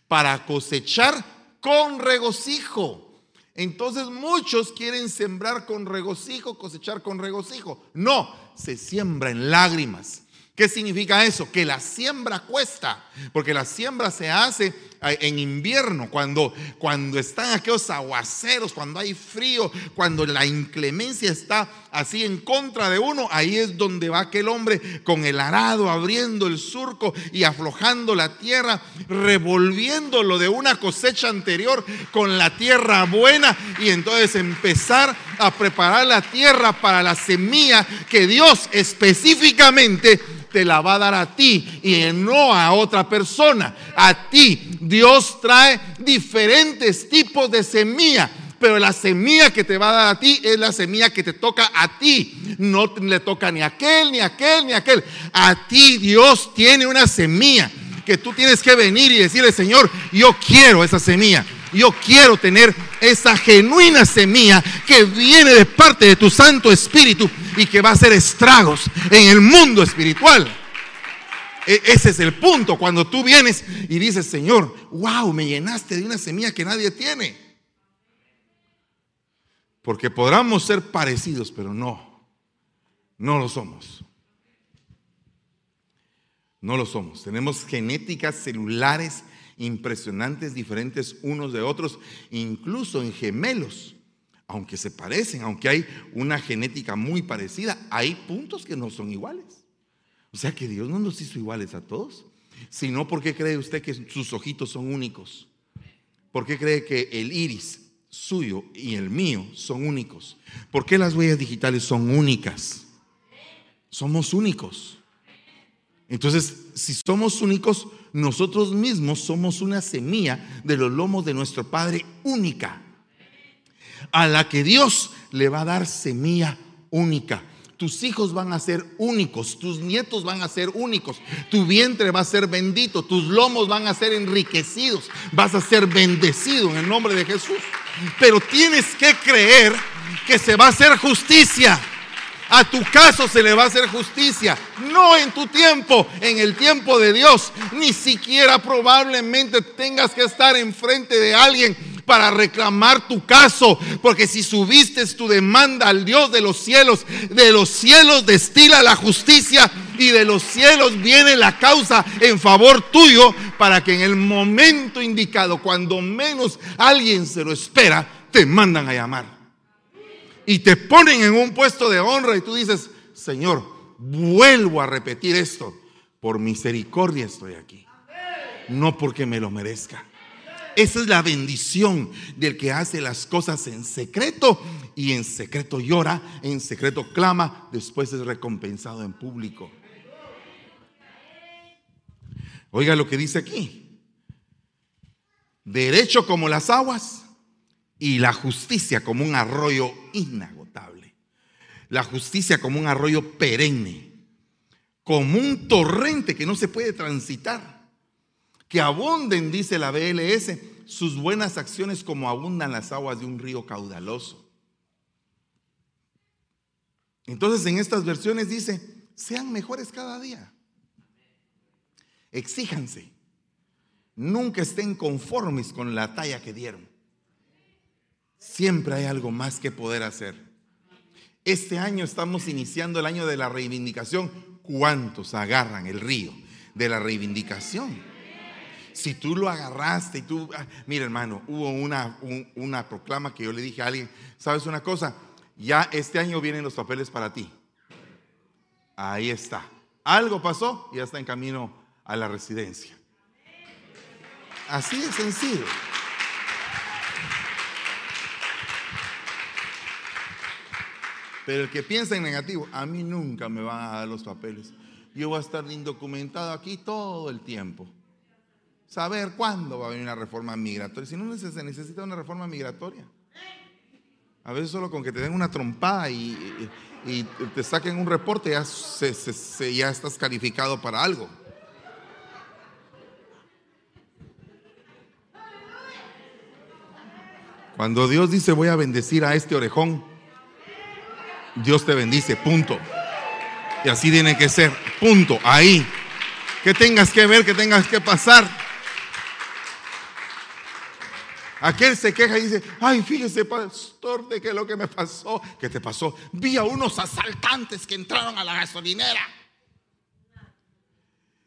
Speaker 3: para cosechar con regocijo. Entonces muchos quieren sembrar con regocijo, cosechar con regocijo. No, se siembra en lágrimas. ¿Qué significa eso? Que la siembra cuesta, porque la siembra se hace eh, en invierno, cuando, cuando están aquellos aguaceros, cuando hay frío, cuando la inclemencia está así en contra de uno, ahí es donde va aquel hombre con el arado abriendo el surco y aflojando la tierra, revolviéndolo de una cosecha anterior con la tierra buena y entonces empezar a preparar la tierra para la semilla que Dios específicamente te la va a dar a ti y no a otra persona. A ti Dios trae diferentes tipos de semilla. Pero la semilla que te va a dar a ti es la semilla que te toca a ti. No le toca ni a aquel, ni a aquel, ni a aquel. A ti Dios tiene una semilla que tú tienes que venir y decirle, Señor, yo quiero esa semilla. Yo quiero tener esa genuina semilla que viene de parte de tu Santo Espíritu y que va a hacer estragos en el mundo espiritual. E, ese es el punto, cuando tú vienes y dices, Señor, wow, me llenaste de una semilla que nadie tiene. Porque podamos ser parecidos, pero no, no lo somos. No lo somos. Tenemos genéticas celulares impresionantes, diferentes unos de otros, incluso en gemelos. Aunque se parecen, aunque hay una genética muy parecida, hay puntos que no son iguales. O sea que Dios no nos hizo iguales a todos. Sino porque cree usted que sus ojitos son únicos. ¿Por qué cree que el iris suyo y el mío son únicos? ¿Por qué las huellas digitales son únicas? Somos únicos. Entonces, si somos únicos, nosotros mismos somos una semilla de los lomos de nuestro Padre única, a la que Dios le va a dar semilla única. Tus hijos van a ser únicos, tus nietos van a ser únicos, tu vientre va a ser bendito, tus lomos van a ser enriquecidos, vas a ser bendecido en el nombre de Jesús. Pero tienes que creer que se va a hacer justicia. A tu caso se le va a hacer justicia. No en tu tiempo, en el tiempo de Dios. Ni siquiera probablemente tengas que estar enfrente de alguien para reclamar tu caso. Porque si subiste tu demanda al Dios de los cielos, de los cielos destila la justicia y de los cielos viene la causa en favor tuyo para que en el momento indicado, cuando menos alguien se lo espera, te mandan a llamar y te ponen en un puesto de honra y tú dices, Señor, vuelvo a repetir esto, por misericordia estoy aquí, no porque me lo merezca. Esa es la bendición del que hace las cosas en secreto y en secreto llora, en secreto clama, después es recompensado en público. Oiga lo que dice aquí. Derecho como las aguas y la justicia como un arroyo inagotable. La justicia como un arroyo perenne, como un torrente que no se puede transitar. Que abunden, dice la BLS, sus buenas acciones como abundan las aguas de un río caudaloso. Entonces en estas versiones dice, sean mejores cada día. Exíjanse. Nunca estén conformes con la talla que dieron. Siempre hay algo más que poder hacer. Este año estamos iniciando el año de la reivindicación. ¿Cuántos agarran el río de la reivindicación? Si tú lo agarraste y tú, ah, mira hermano, hubo una, una proclama que yo le dije a alguien, ¿sabes una cosa? Ya este año vienen los papeles para ti. Ahí está. Algo pasó y ya está en camino a la residencia. Así de sencillo. Pero el que piensa en negativo, a mí nunca me van a dar los papeles. Yo voy a estar indocumentado aquí todo el tiempo. Saber cuándo va a venir una reforma migratoria. Si no se necesita una reforma migratoria. A veces solo con que te den una trompada y, te saquen un reporte ya, ya estás calificado para algo. Cuando Dios dice voy a bendecir a este orejón, Dios te bendice, punto. Y así tiene que ser, punto, ahí. Que tengas que ver, que tengas que pasar. Aquel se queja y dice, ay, fíjese, pastor, de que lo que me pasó, ¿qué te pasó? Vi a unos asaltantes que entraron a la gasolinera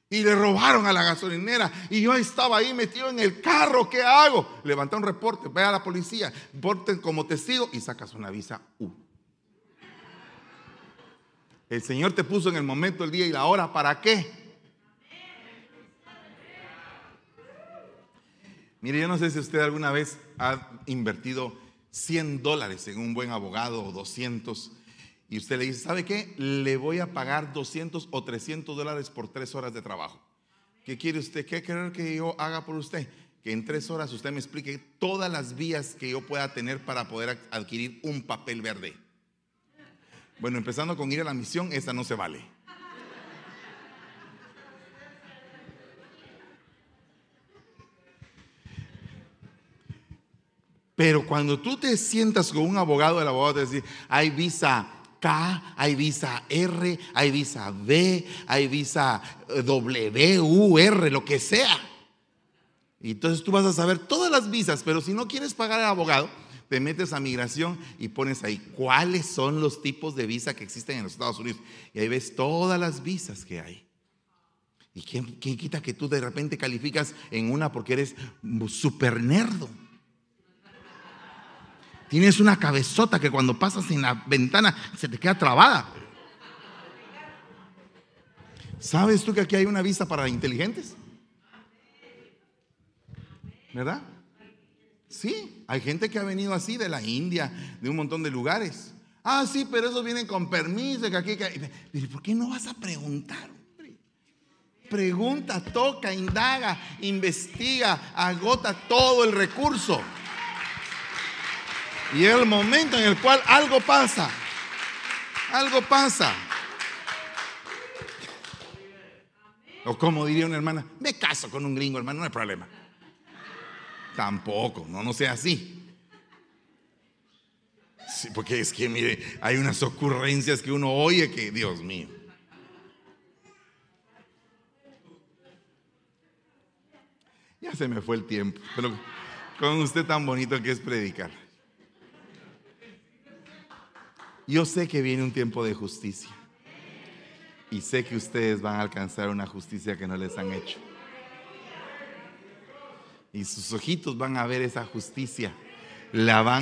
Speaker 3: y le robaron a la gasolinera. Y yo estaba ahí metido en el carro. ¿Qué hago? Levanta un reporte, ve a la policía, porten como testigo y sacas una visa U. El Señor te puso en el momento, el día y la hora. ¿Para qué? Mire, yo no sé si usted alguna vez ha invertido 100 dólares en un buen abogado o 200 y usted le dice, ¿sabe qué? Le voy a pagar 200 o 300 dólares por tres horas de trabajo. ¿Qué quiere usted? ¿Qué quiere que yo haga por usted? Que en tres horas usted me explique todas las vías que yo pueda tener para poder adquirir un papel verde. Bueno, empezando con ir a la misión, esa no se vale. Pero cuando tú te sientas con un abogado, el abogado te dice, hay visa hay visa R, hay visa B, hay visa eh, W, U, R, lo que sea. Y entonces tú vas a saber todas las visas, pero si no quieres pagar al abogado, te metes a migración y pones ahí cuáles son los tipos de visa que existen en los Estados Unidos. Y ahí ves todas las visas que hay. ¿Y quién, quién quita que tú de repente calificas en una porque eres super nerdo? Tienes una cabezota que cuando pasas en la ventana se te queda trabada. ¿Sabes tú que aquí hay una visa para inteligentes? ¿Verdad? Sí, hay gente que ha venido así de la India, de un montón de lugares. Ah, sí, pero esos vienen con permiso, aquí. ¿por qué no vas a preguntar? Pregunta, toca, indaga, investiga, agota todo el recurso. Y es el momento en el cual algo pasa. Algo pasa. O como diría una hermana, me caso con un gringo, hermano, no hay problema. Tampoco, no, no sea así. Sí, porque es que, mire, hay unas ocurrencias que uno oye que, Dios mío. Ya se me fue el tiempo, pero con usted tan bonito que es predicar. Yo sé que viene un tiempo de justicia. Y sé que ustedes van a alcanzar una justicia que no les han hecho. Y sus ojitos van a ver esa justicia.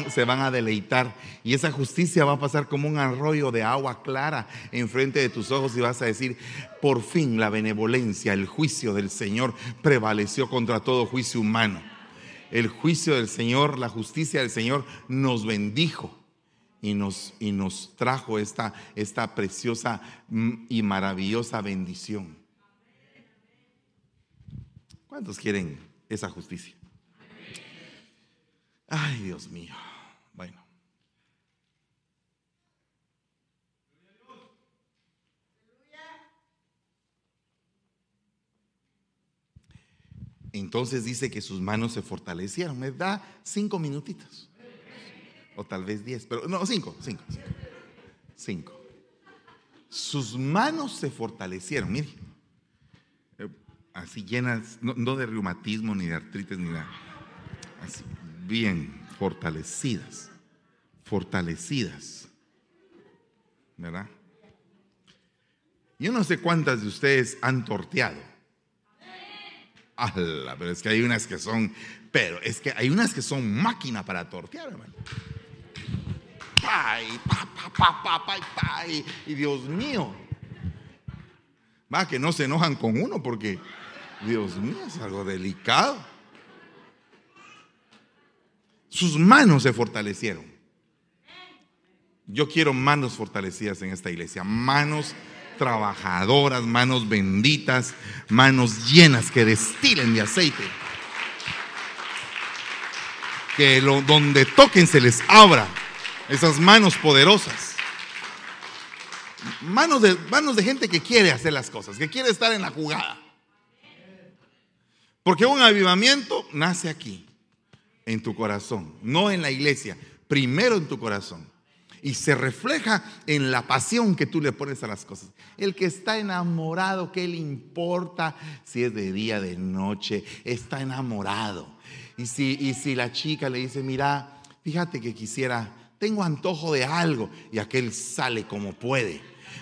Speaker 3: Se van a deleitar. Y esa justicia va a pasar como un arroyo de agua clara enfrente de tus ojos y vas a decir, por fin la benevolencia, el juicio del Señor prevaleció contra todo juicio humano. el juicio del Señor, la justicia del Señor nos bendijo y nos, y nos trajo esta, esta preciosa mm, y maravillosa bendición. ¿Cuántos quieren esa justicia? Ay, Dios mío. Bueno. Entonces dice que sus manos se fortalecieron. Me da cinco minutitos. O tal vez diez, pero no, cinco, cinco, cinco. Sus manos se fortalecieron, mire. Así llenas, no, no de reumatismo, ni de artritis, ni nada. Así, bien fortalecidas. Fortalecidas. ¿Verdad? Yo no sé cuántas de ustedes han torteado. Ala, pero es que hay unas que son, pero es que hay unas que son máquina para tortear, hermano. Pa, y pa, pa, pa, pa, y Dios mío. Va, que no se enojan con uno porque, Dios mío, es algo delicado. Sus manos se fortalecieron. Yo quiero manos fortalecidas en esta iglesia, manos trabajadoras, manos benditas, manos llenas que destilen de aceite. Que donde toquen se les abra esas manos poderosas. Manos de, manos de gente que quiere hacer las cosas, que quiere estar en la jugada. Porque un avivamiento nace aquí, en tu corazón, no en la iglesia, primero en tu corazón. Y se refleja en la pasión que tú le pones a las cosas. El que está enamorado, ¿qué le importa si es de día, de noche? Está enamorado. Y si, y si la chica le dice, mira, fíjate que quisiera, tengo antojo de algo, y aquel sale como puede.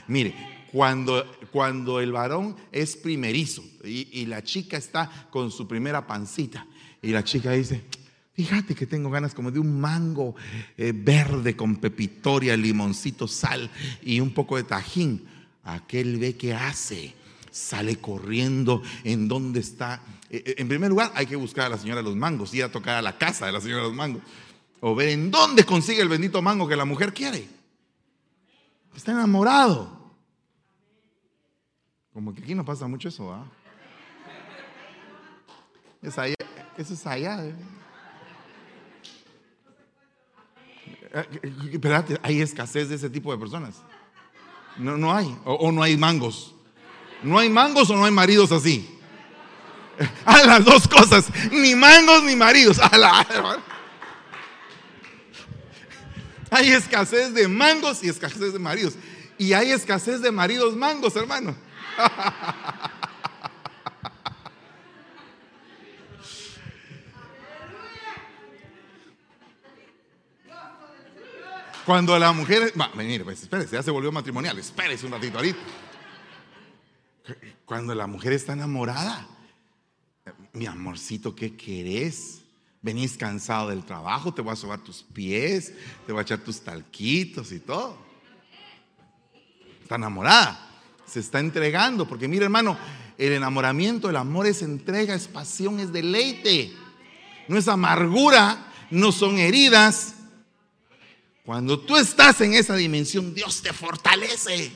Speaker 3: Mire, cuando, cuando el varón es primerizo y, la chica está con su primera pancita, y la chica dice, Fíjate que tengo ganas como de un mango eh, verde con pepitoria, limoncito, sal y un poco de tajín. Aquel ve que hace, sale corriendo en donde está. Eh, eh, en primer lugar, hay que buscar a la señora de los mangos, ir a tocar a la casa de la señora de los mangos, o ver en dónde consigue el bendito mango que la mujer quiere. Está enamorado. Como que aquí no pasa mucho eso, ¿ah? Eso es allá. ¿eh? Eh, Espérate, hay escasez de ese tipo de personas. No, no hay. O, no hay mangos. No hay mangos o no hay maridos así. A las dos cosas. Ni mangos ni maridos. Hay escasez de mangos y escasez de maridos. Y hay escasez de maridos mangos, hermano. Cuando la mujer. Va, venir, pues espérese, ya se volvió matrimonial. Espérese un ratito ahorita. Cuando la mujer está enamorada, mi amorcito, ¿qué querés? Venís cansado del trabajo, te voy a sobar tus pies, te voy a echar tus talquitos y todo. Está enamorada, se está entregando, porque mira hermano, el enamoramiento, el amor es entrega, es pasión, es deleite. No es amargura, no son heridas. Cuando tú estás en esa dimensión, Dios te fortalece.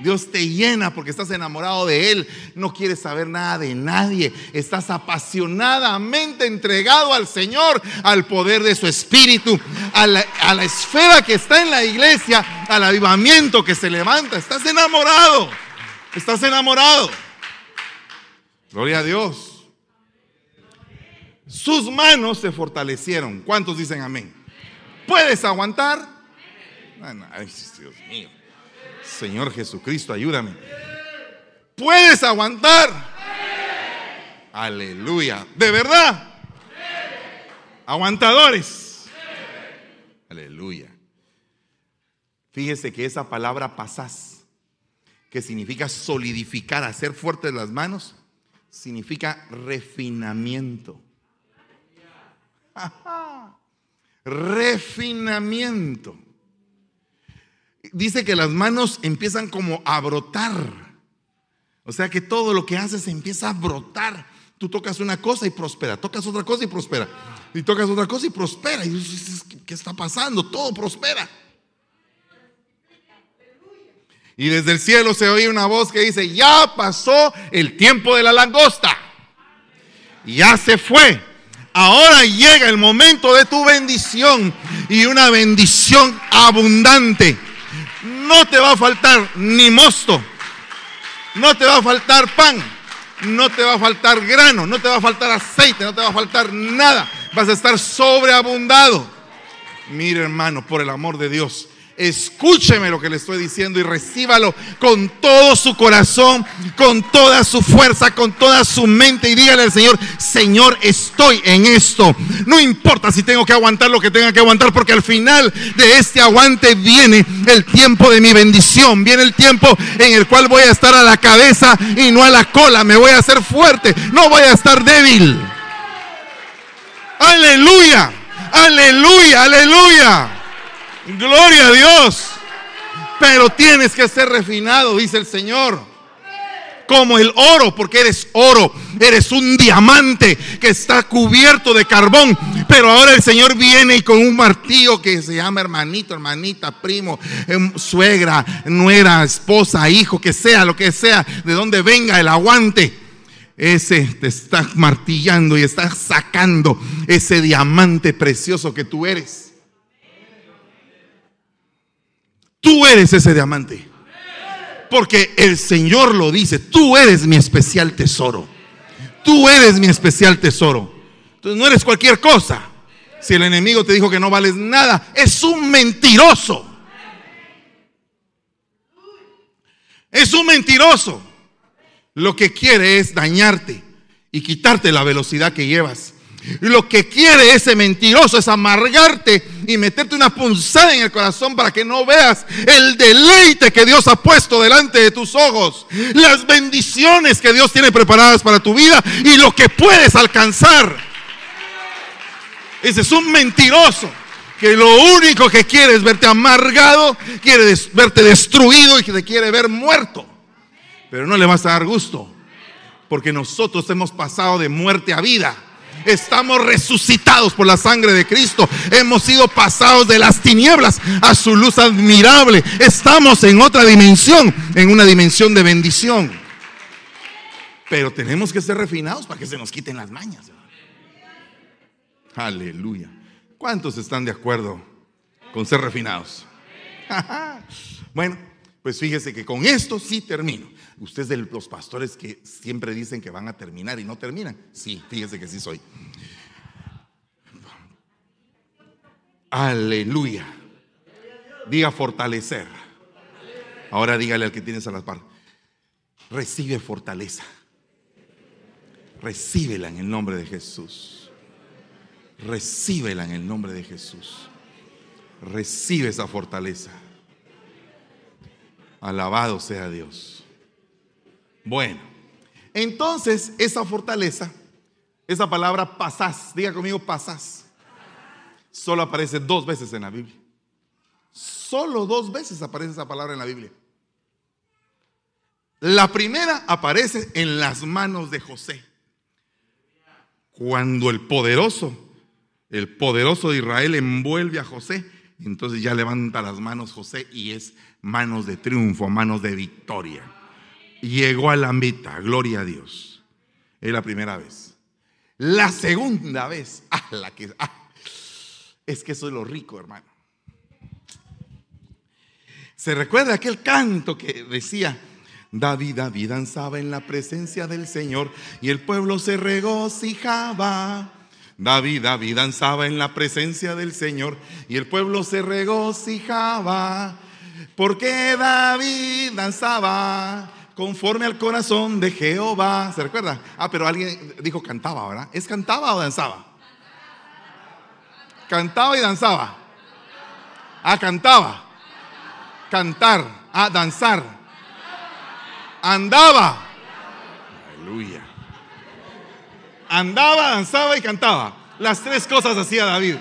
Speaker 3: Dios te llena porque estás enamorado de Él. No quieres saber nada de nadie. Estás apasionadamente entregado al Señor, al poder de su Espíritu, a la, a la esfera que está en la iglesia, al avivamiento que se levanta. Estás enamorado. Estás enamorado. Gloria a Dios. Sus manos se fortalecieron. ¿Cuántos dicen amén? ¿Puedes aguantar? Ay, Dios mío. Señor Jesucristo, ayúdame. ¿Puedes aguantar? Aleluya. ¿De verdad? Aguantadores. Aleluya. Fíjese que esa palabra pasás, que significa solidificar, hacer fuertes las manos, significa refinamiento. Refinamiento. Dice que las manos empiezan como a brotar. O sea que todo lo que haces empieza a brotar. Tú tocas una cosa y prospera, tocas otra cosa y prospera, y tocas otra cosa y prospera. Y ¿qué está pasando? Todo prospera. Y desde el cielo se oye una voz que dice, ya pasó el tiempo de la langosta. Ya se fue. Ahora llega el momento de tu bendición y una bendición abundante. No te va a faltar ni mosto, no te va a faltar pan, no te va a faltar grano, no te va a faltar aceite, no te va a faltar nada. Vas a estar sobreabundado. Mire hermano, por el amor de Dios, Escúcheme lo que le estoy diciendo y recíbalo con todo su corazón, con toda su fuerza, con toda su mente y dígale al Señor, Señor, estoy en esto. No importa si tengo que aguantar lo que tenga que aguantar, porque al final de este aguante viene el tiempo de mi bendición, viene el tiempo en el cual voy a estar a la cabeza y no a la cola, me voy a hacer fuerte, no voy a estar débil. Aleluya, aleluya, aleluya. Gloria a Dios. Pero tienes que ser refinado, dice el Señor. Como el oro, porque eres oro, eres un diamante que está cubierto de carbón. Pero ahora el Señor viene y con un martillo que se llama hermanito, hermanita, primo, em, suegra, nuera, esposa, hijo, que sea, lo que sea, de donde venga el aguante ese te está martillando y está sacando ese diamante precioso que tú eres. Tú eres ese diamante. Porque el Señor lo dice, tú eres mi especial tesoro. Tú eres mi especial tesoro. Entonces no eres cualquier cosa. Si el enemigo te dijo que no vales nada, es un mentiroso. Es un mentiroso. Lo que quiere es dañarte y quitarte la velocidad que llevas. Lo que quiere ese mentiroso es amargarte y meterte una punzada en el corazón para que no veas el deleite que Dios ha puesto delante de tus ojos, las bendiciones que Dios tiene preparadas para tu vida y lo que puedes alcanzar. Ese es un mentiroso que lo único que quiere es verte amargado, quiere verte destruido y que te quiere ver muerto. Pero no le vas a dar gusto, porque nosotros hemos pasado de muerte a vida Estamos resucitados por la sangre de Cristo. Hemos sido pasados de las tinieblas a su luz admirable. Estamos en otra dimensión, en una dimensión de bendición. Pero tenemos que ser refinados para que se nos quiten las mañas. Aleluya. ¿Cuántos están de acuerdo con ser refinados? bueno, pues fíjese que con esto sí termino. Usted es de los pastores que siempre dicen que van a terminar y no terminan. Sí, fíjese que sí soy. Aleluya. Diga fortalecer. Ahora dígale al que tienes a las par. Recibe fortaleza. Recíbela en el nombre de Jesús. Recíbela en el nombre de Jesús. Recibe esa fortaleza. Alabado sea Dios. Bueno, entonces esa fortaleza, esa palabra pasás, diga conmigo pasás, solo aparece dos veces en la Biblia. Solo dos veces aparece esa palabra en la Biblia. La primera aparece en las manos de José. Cuando el poderoso, el poderoso de Israel envuelve a José, entonces ya levanta las manos José y es manos de triunfo, manos de victoria llegó a la meta, gloria a Dios. Es la primera vez. La segunda vez, ah, la que, ah, es que eso es lo rico, hermano. Se recuerda aquel canto que decía, David, David danzaba en la presencia del Señor y el pueblo se regocijaba. David, David danzaba en la presencia del Señor y el pueblo se regocijaba. Porque David danzaba conforme al corazón de Jehová. ¿Se recuerda? Ah, pero alguien dijo cantaba, ¿verdad? ¿Es cantaba o danzaba? Cantaba y danzaba. Ah, cantaba. Cantar. Ah, danzar. Andaba. Aleluya. Andaba, danzaba y cantaba. Las tres cosas hacía David.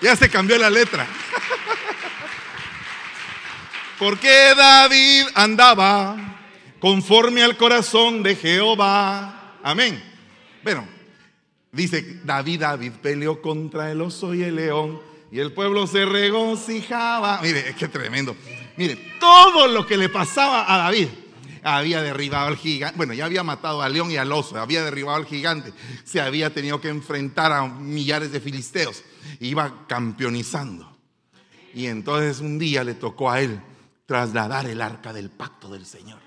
Speaker 3: Ya se cambió la letra. Porque David andaba conforme al corazón de Jehová. Amén. Bueno, dice David, David peleó contra el oso y el león y el pueblo se regocijaba. Mire, qué tremendo. Mire, todo lo que le pasaba a David. Había derribado al gigante, bueno, ya había matado al león y al oso, había derribado al gigante, se había tenido que enfrentar a millares de filisteos, iba campeonizando. Y entonces un día le tocó a él trasladar el arca del pacto del Señor.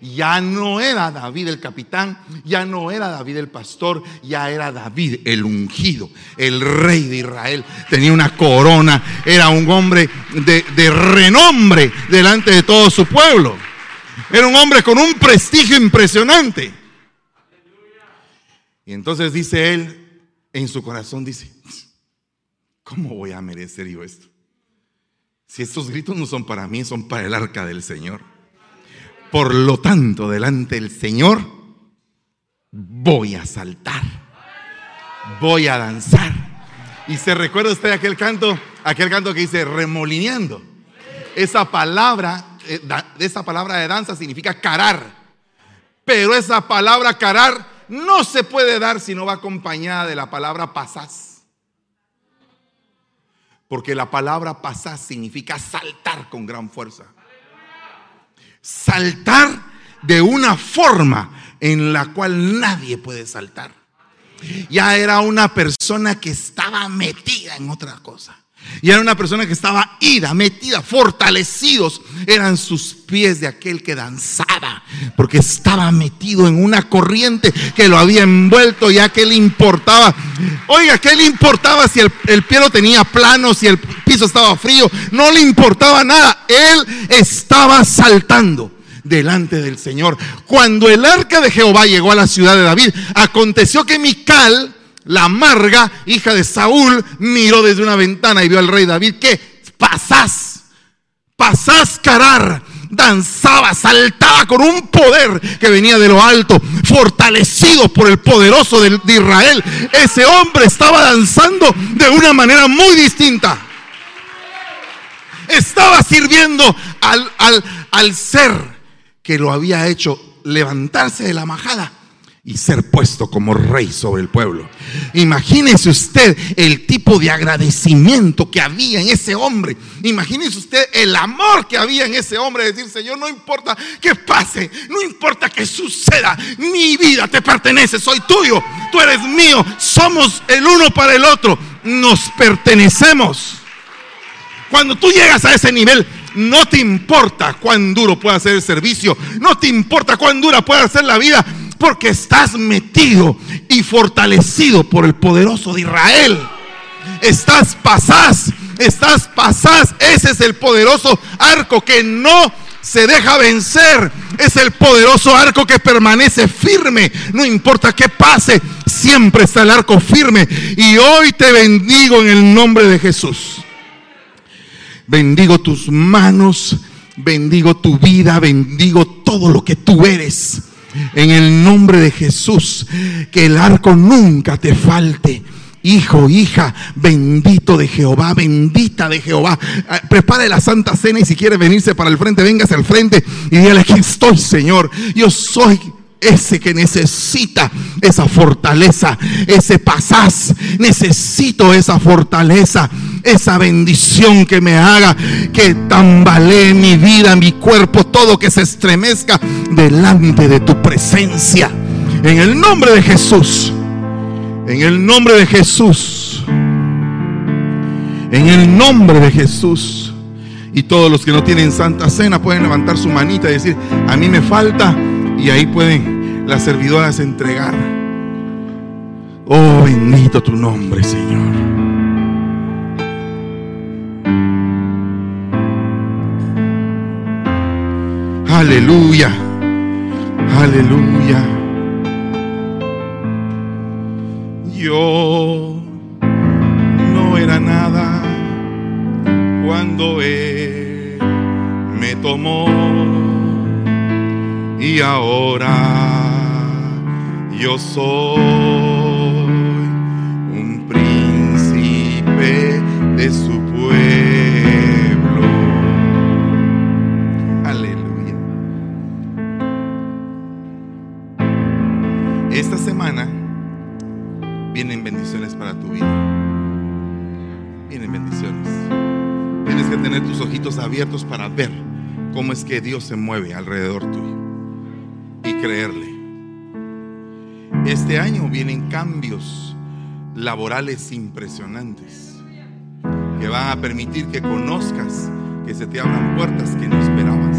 Speaker 3: Ya no era David el capitán, ya no era David el pastor, ya era David el ungido, el rey de Israel. Tenía una corona, era un hombre de, renombre delante de todo su pueblo. Era un hombre con un prestigio impresionante. Y entonces dice él, en su corazón dice, ¿cómo voy a merecer yo esto? Si estos gritos no son para mí, son para el arca del Señor. Por lo tanto, delante del Señor voy a saltar, voy a danzar. Y se recuerda usted aquel canto, aquel canto que dice remolineando. Esa palabra, eh, esa palabra de danza significa carar. Pero esa palabra carar no se puede dar si no va acompañada de la palabra pasás. Porque la palabra pasás significa saltar con gran fuerza saltar de una forma en la cual nadie puede saltar. Ya era una persona que estaba metida en otra cosa. Y era una persona que estaba ida, metida, fortalecidos. Eran sus pies de aquel que danzaba, porque estaba metido en una corriente que lo había envuelto, ya que le importaba. Oiga, ¿qué le importaba si el, el pie lo tenía plano, si el piso estaba frío? No le importaba nada. Él estaba saltando delante del Señor. Cuando el arca de Jehová llegó a la ciudad de David, aconteció que Mical la amarga, hija de Saúl, miró desde una ventana y vio al rey David que pasás, pasás carar, danzaba, saltaba con un poder que venía de lo alto, fortalecido por el poderoso de, Israel. Ese hombre estaba danzando de una manera muy distinta. Estaba sirviendo al, al, al ser que lo había hecho levantarse de la majada y ser puesto como rey sobre el pueblo. Imagínese usted el tipo de agradecimiento que había en ese hombre. Imagínese usted el amor que había en ese hombre. Decir, Señor, no importa que pase, no importa que suceda, mi vida te pertenece, soy tuyo, tú eres mío, somos el uno para el otro, nos pertenecemos. Cuando tú llegas a ese nivel, no te importa cuán duro pueda ser el servicio, no te importa cuán dura pueda ser la vida porque estás metido y fortalecido por el poderoso de Israel. Estás pasás, estás pasás. Ese es el poderoso arco que no se deja vencer. Es el poderoso arco que permanece firme. No importa qué pase, siempre está el arco firme. Y hoy te bendigo en el nombre de Jesús. Bendigo tus manos, bendigo tu vida, bendigo todo lo que tú eres en el nombre de Jesús, que el arco nunca te falte. Hijo, hija, bendito de Jehová, bendita de Jehová. Ah, prepare la Santa Cena y si quiere venirse para el frente, véngase al frente y dígale, aquí estoy, Señor. Yo soy ese que necesita esa fortaleza, ese pasaz. Necesito esa fortaleza, esa bendición que me haga que tambalee mi vida, mi cuerpo, todo que se estremezca delante de tu presencia. En el nombre de Jesús. En el nombre de Jesús. En el nombre de Jesús. Y todos los que no tienen santa cena pueden levantar su manita y decir, a mí me falta y ahí pueden las servidoras entregar. Oh, bendito tu nombre, Señor. Aleluya. Aleluya. Yo no era nada cuando Él me tomó y ahora yo soy un príncipe de su pueblo. Aleluya. Esta semana vienen bendiciones para tu vida. Vienen bendiciones. Tienes que tener tus ojitos abiertos para ver cómo es que Dios se mueve alrededor tuyo y creerle. Este año vienen cambios laborales impresionantes que van a permitir que conozcas que se te abran puertas que no esperabas.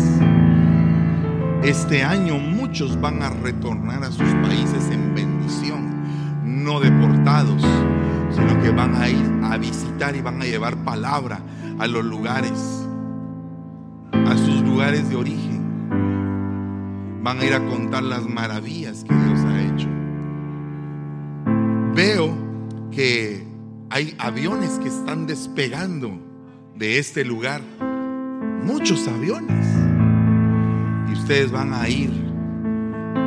Speaker 3: Este año muchos van a retornar a sus países en bendición, no deportados, sino que van a ir a visitar y van a llevar palabra a los lugares, a sus lugares de origen. Van a ir a contar las maravillas que Dios ha hecho. Veo que hay aviones que están despegando de este lugar. Muchos aviones. Y ustedes van a ir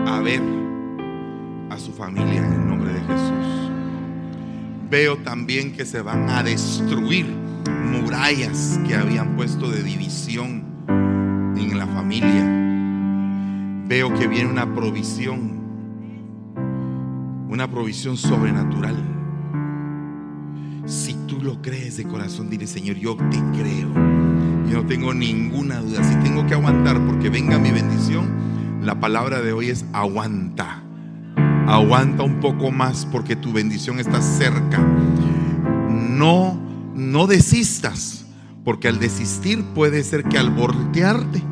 Speaker 3: a ver a su familia en el nombre de Jesús. Veo también que se van a destruir murallas que habían puesto de división en la familia. Veo que viene una provisión, una provisión sobrenatural. Si tú lo crees de corazón, dile Señor, yo te creo. Yo no tengo ninguna duda. Si tengo que aguantar porque venga mi bendición, la palabra de hoy es aguanta. Aguanta un poco más porque tu bendición está cerca. No, no desistas, porque al desistir puede ser que al voltearte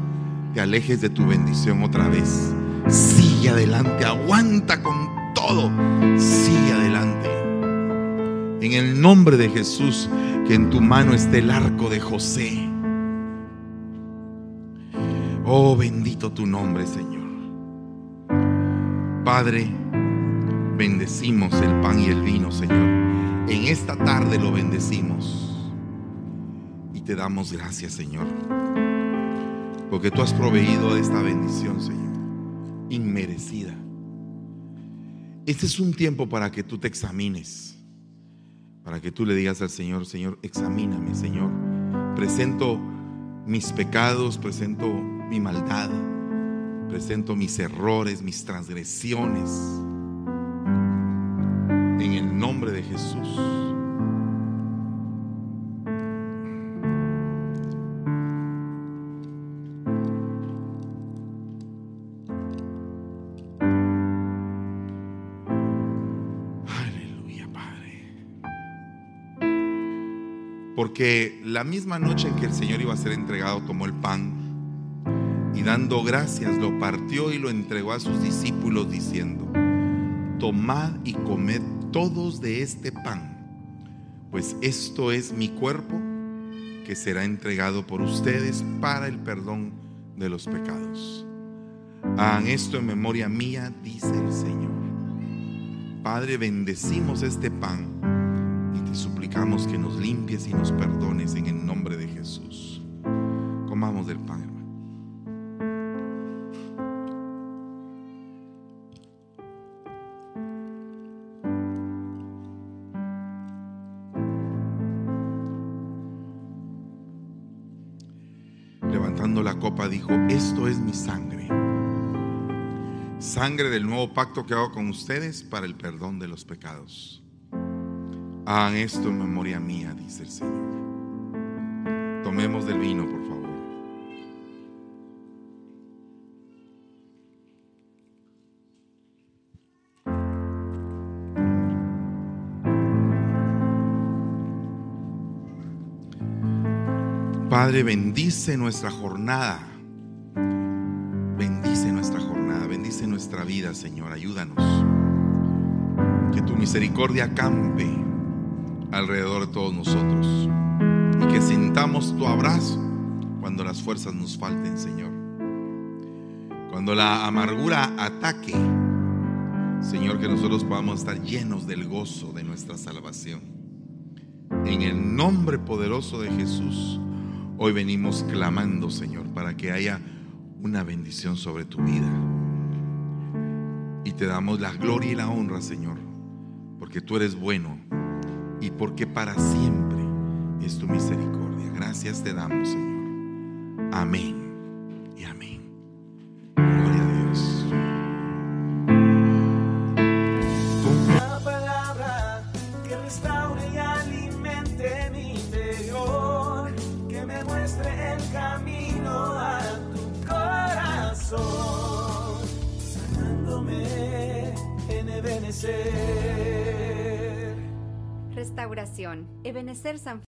Speaker 3: te alejes de tu bendición otra vez. Sigue adelante, aguanta con todo. Sigue adelante. En el nombre de Jesús, que en tu mano esté el arco de José. Oh, bendito tu nombre, Señor. Padre, bendecimos el pan y el vino, Señor. En esta tarde lo bendecimos. Y te damos gracias, Señor. Porque tú has proveído de esta bendición, Señor. Inmerecida. Este es un tiempo para que tú te examines. Para que tú le digas al Señor, Señor, examíname, Señor. Presento mis pecados, presento mi maldad, presento mis errores, mis transgresiones. En el nombre de Jesús. Porque la misma noche en que el Señor iba a ser entregado, tomó el pan y dando gracias lo partió y lo entregó a sus discípulos diciendo, tomad y comed todos de este pan, pues esto es mi cuerpo que será entregado por ustedes para el perdón de los pecados. Hagan esto en memoria mía, dice el Señor. Padre, bendecimos este pan suplicamos que nos limpies y nos perdones en el nombre de Jesús. Comamos del pan, hermano. Levantando la copa dijo, esto es mi sangre. Sangre del nuevo pacto que hago con ustedes para el perdón de los pecados. Hagan esto en memoria mía, dice el Señor. Tomemos del vino, por favor. Padre, bendice nuestra jornada. Bendice nuestra jornada, bendice nuestra vida, Señor. Ayúdanos. Que tu misericordia acampe alrededor de todos nosotros. Y que sintamos tu abrazo cuando las fuerzas nos falten, Señor. Cuando la amargura ataque, Señor, que nosotros podamos estar llenos del gozo de nuestra salvación. En el nombre poderoso de Jesús, hoy venimos clamando, Señor, para que haya una bendición sobre tu vida. Y te damos la gloria y la honra, Señor, porque tú eres bueno y porque para siempre es tu misericordia. Gracias te damos, Señor. Amén
Speaker 2: Ebenecer San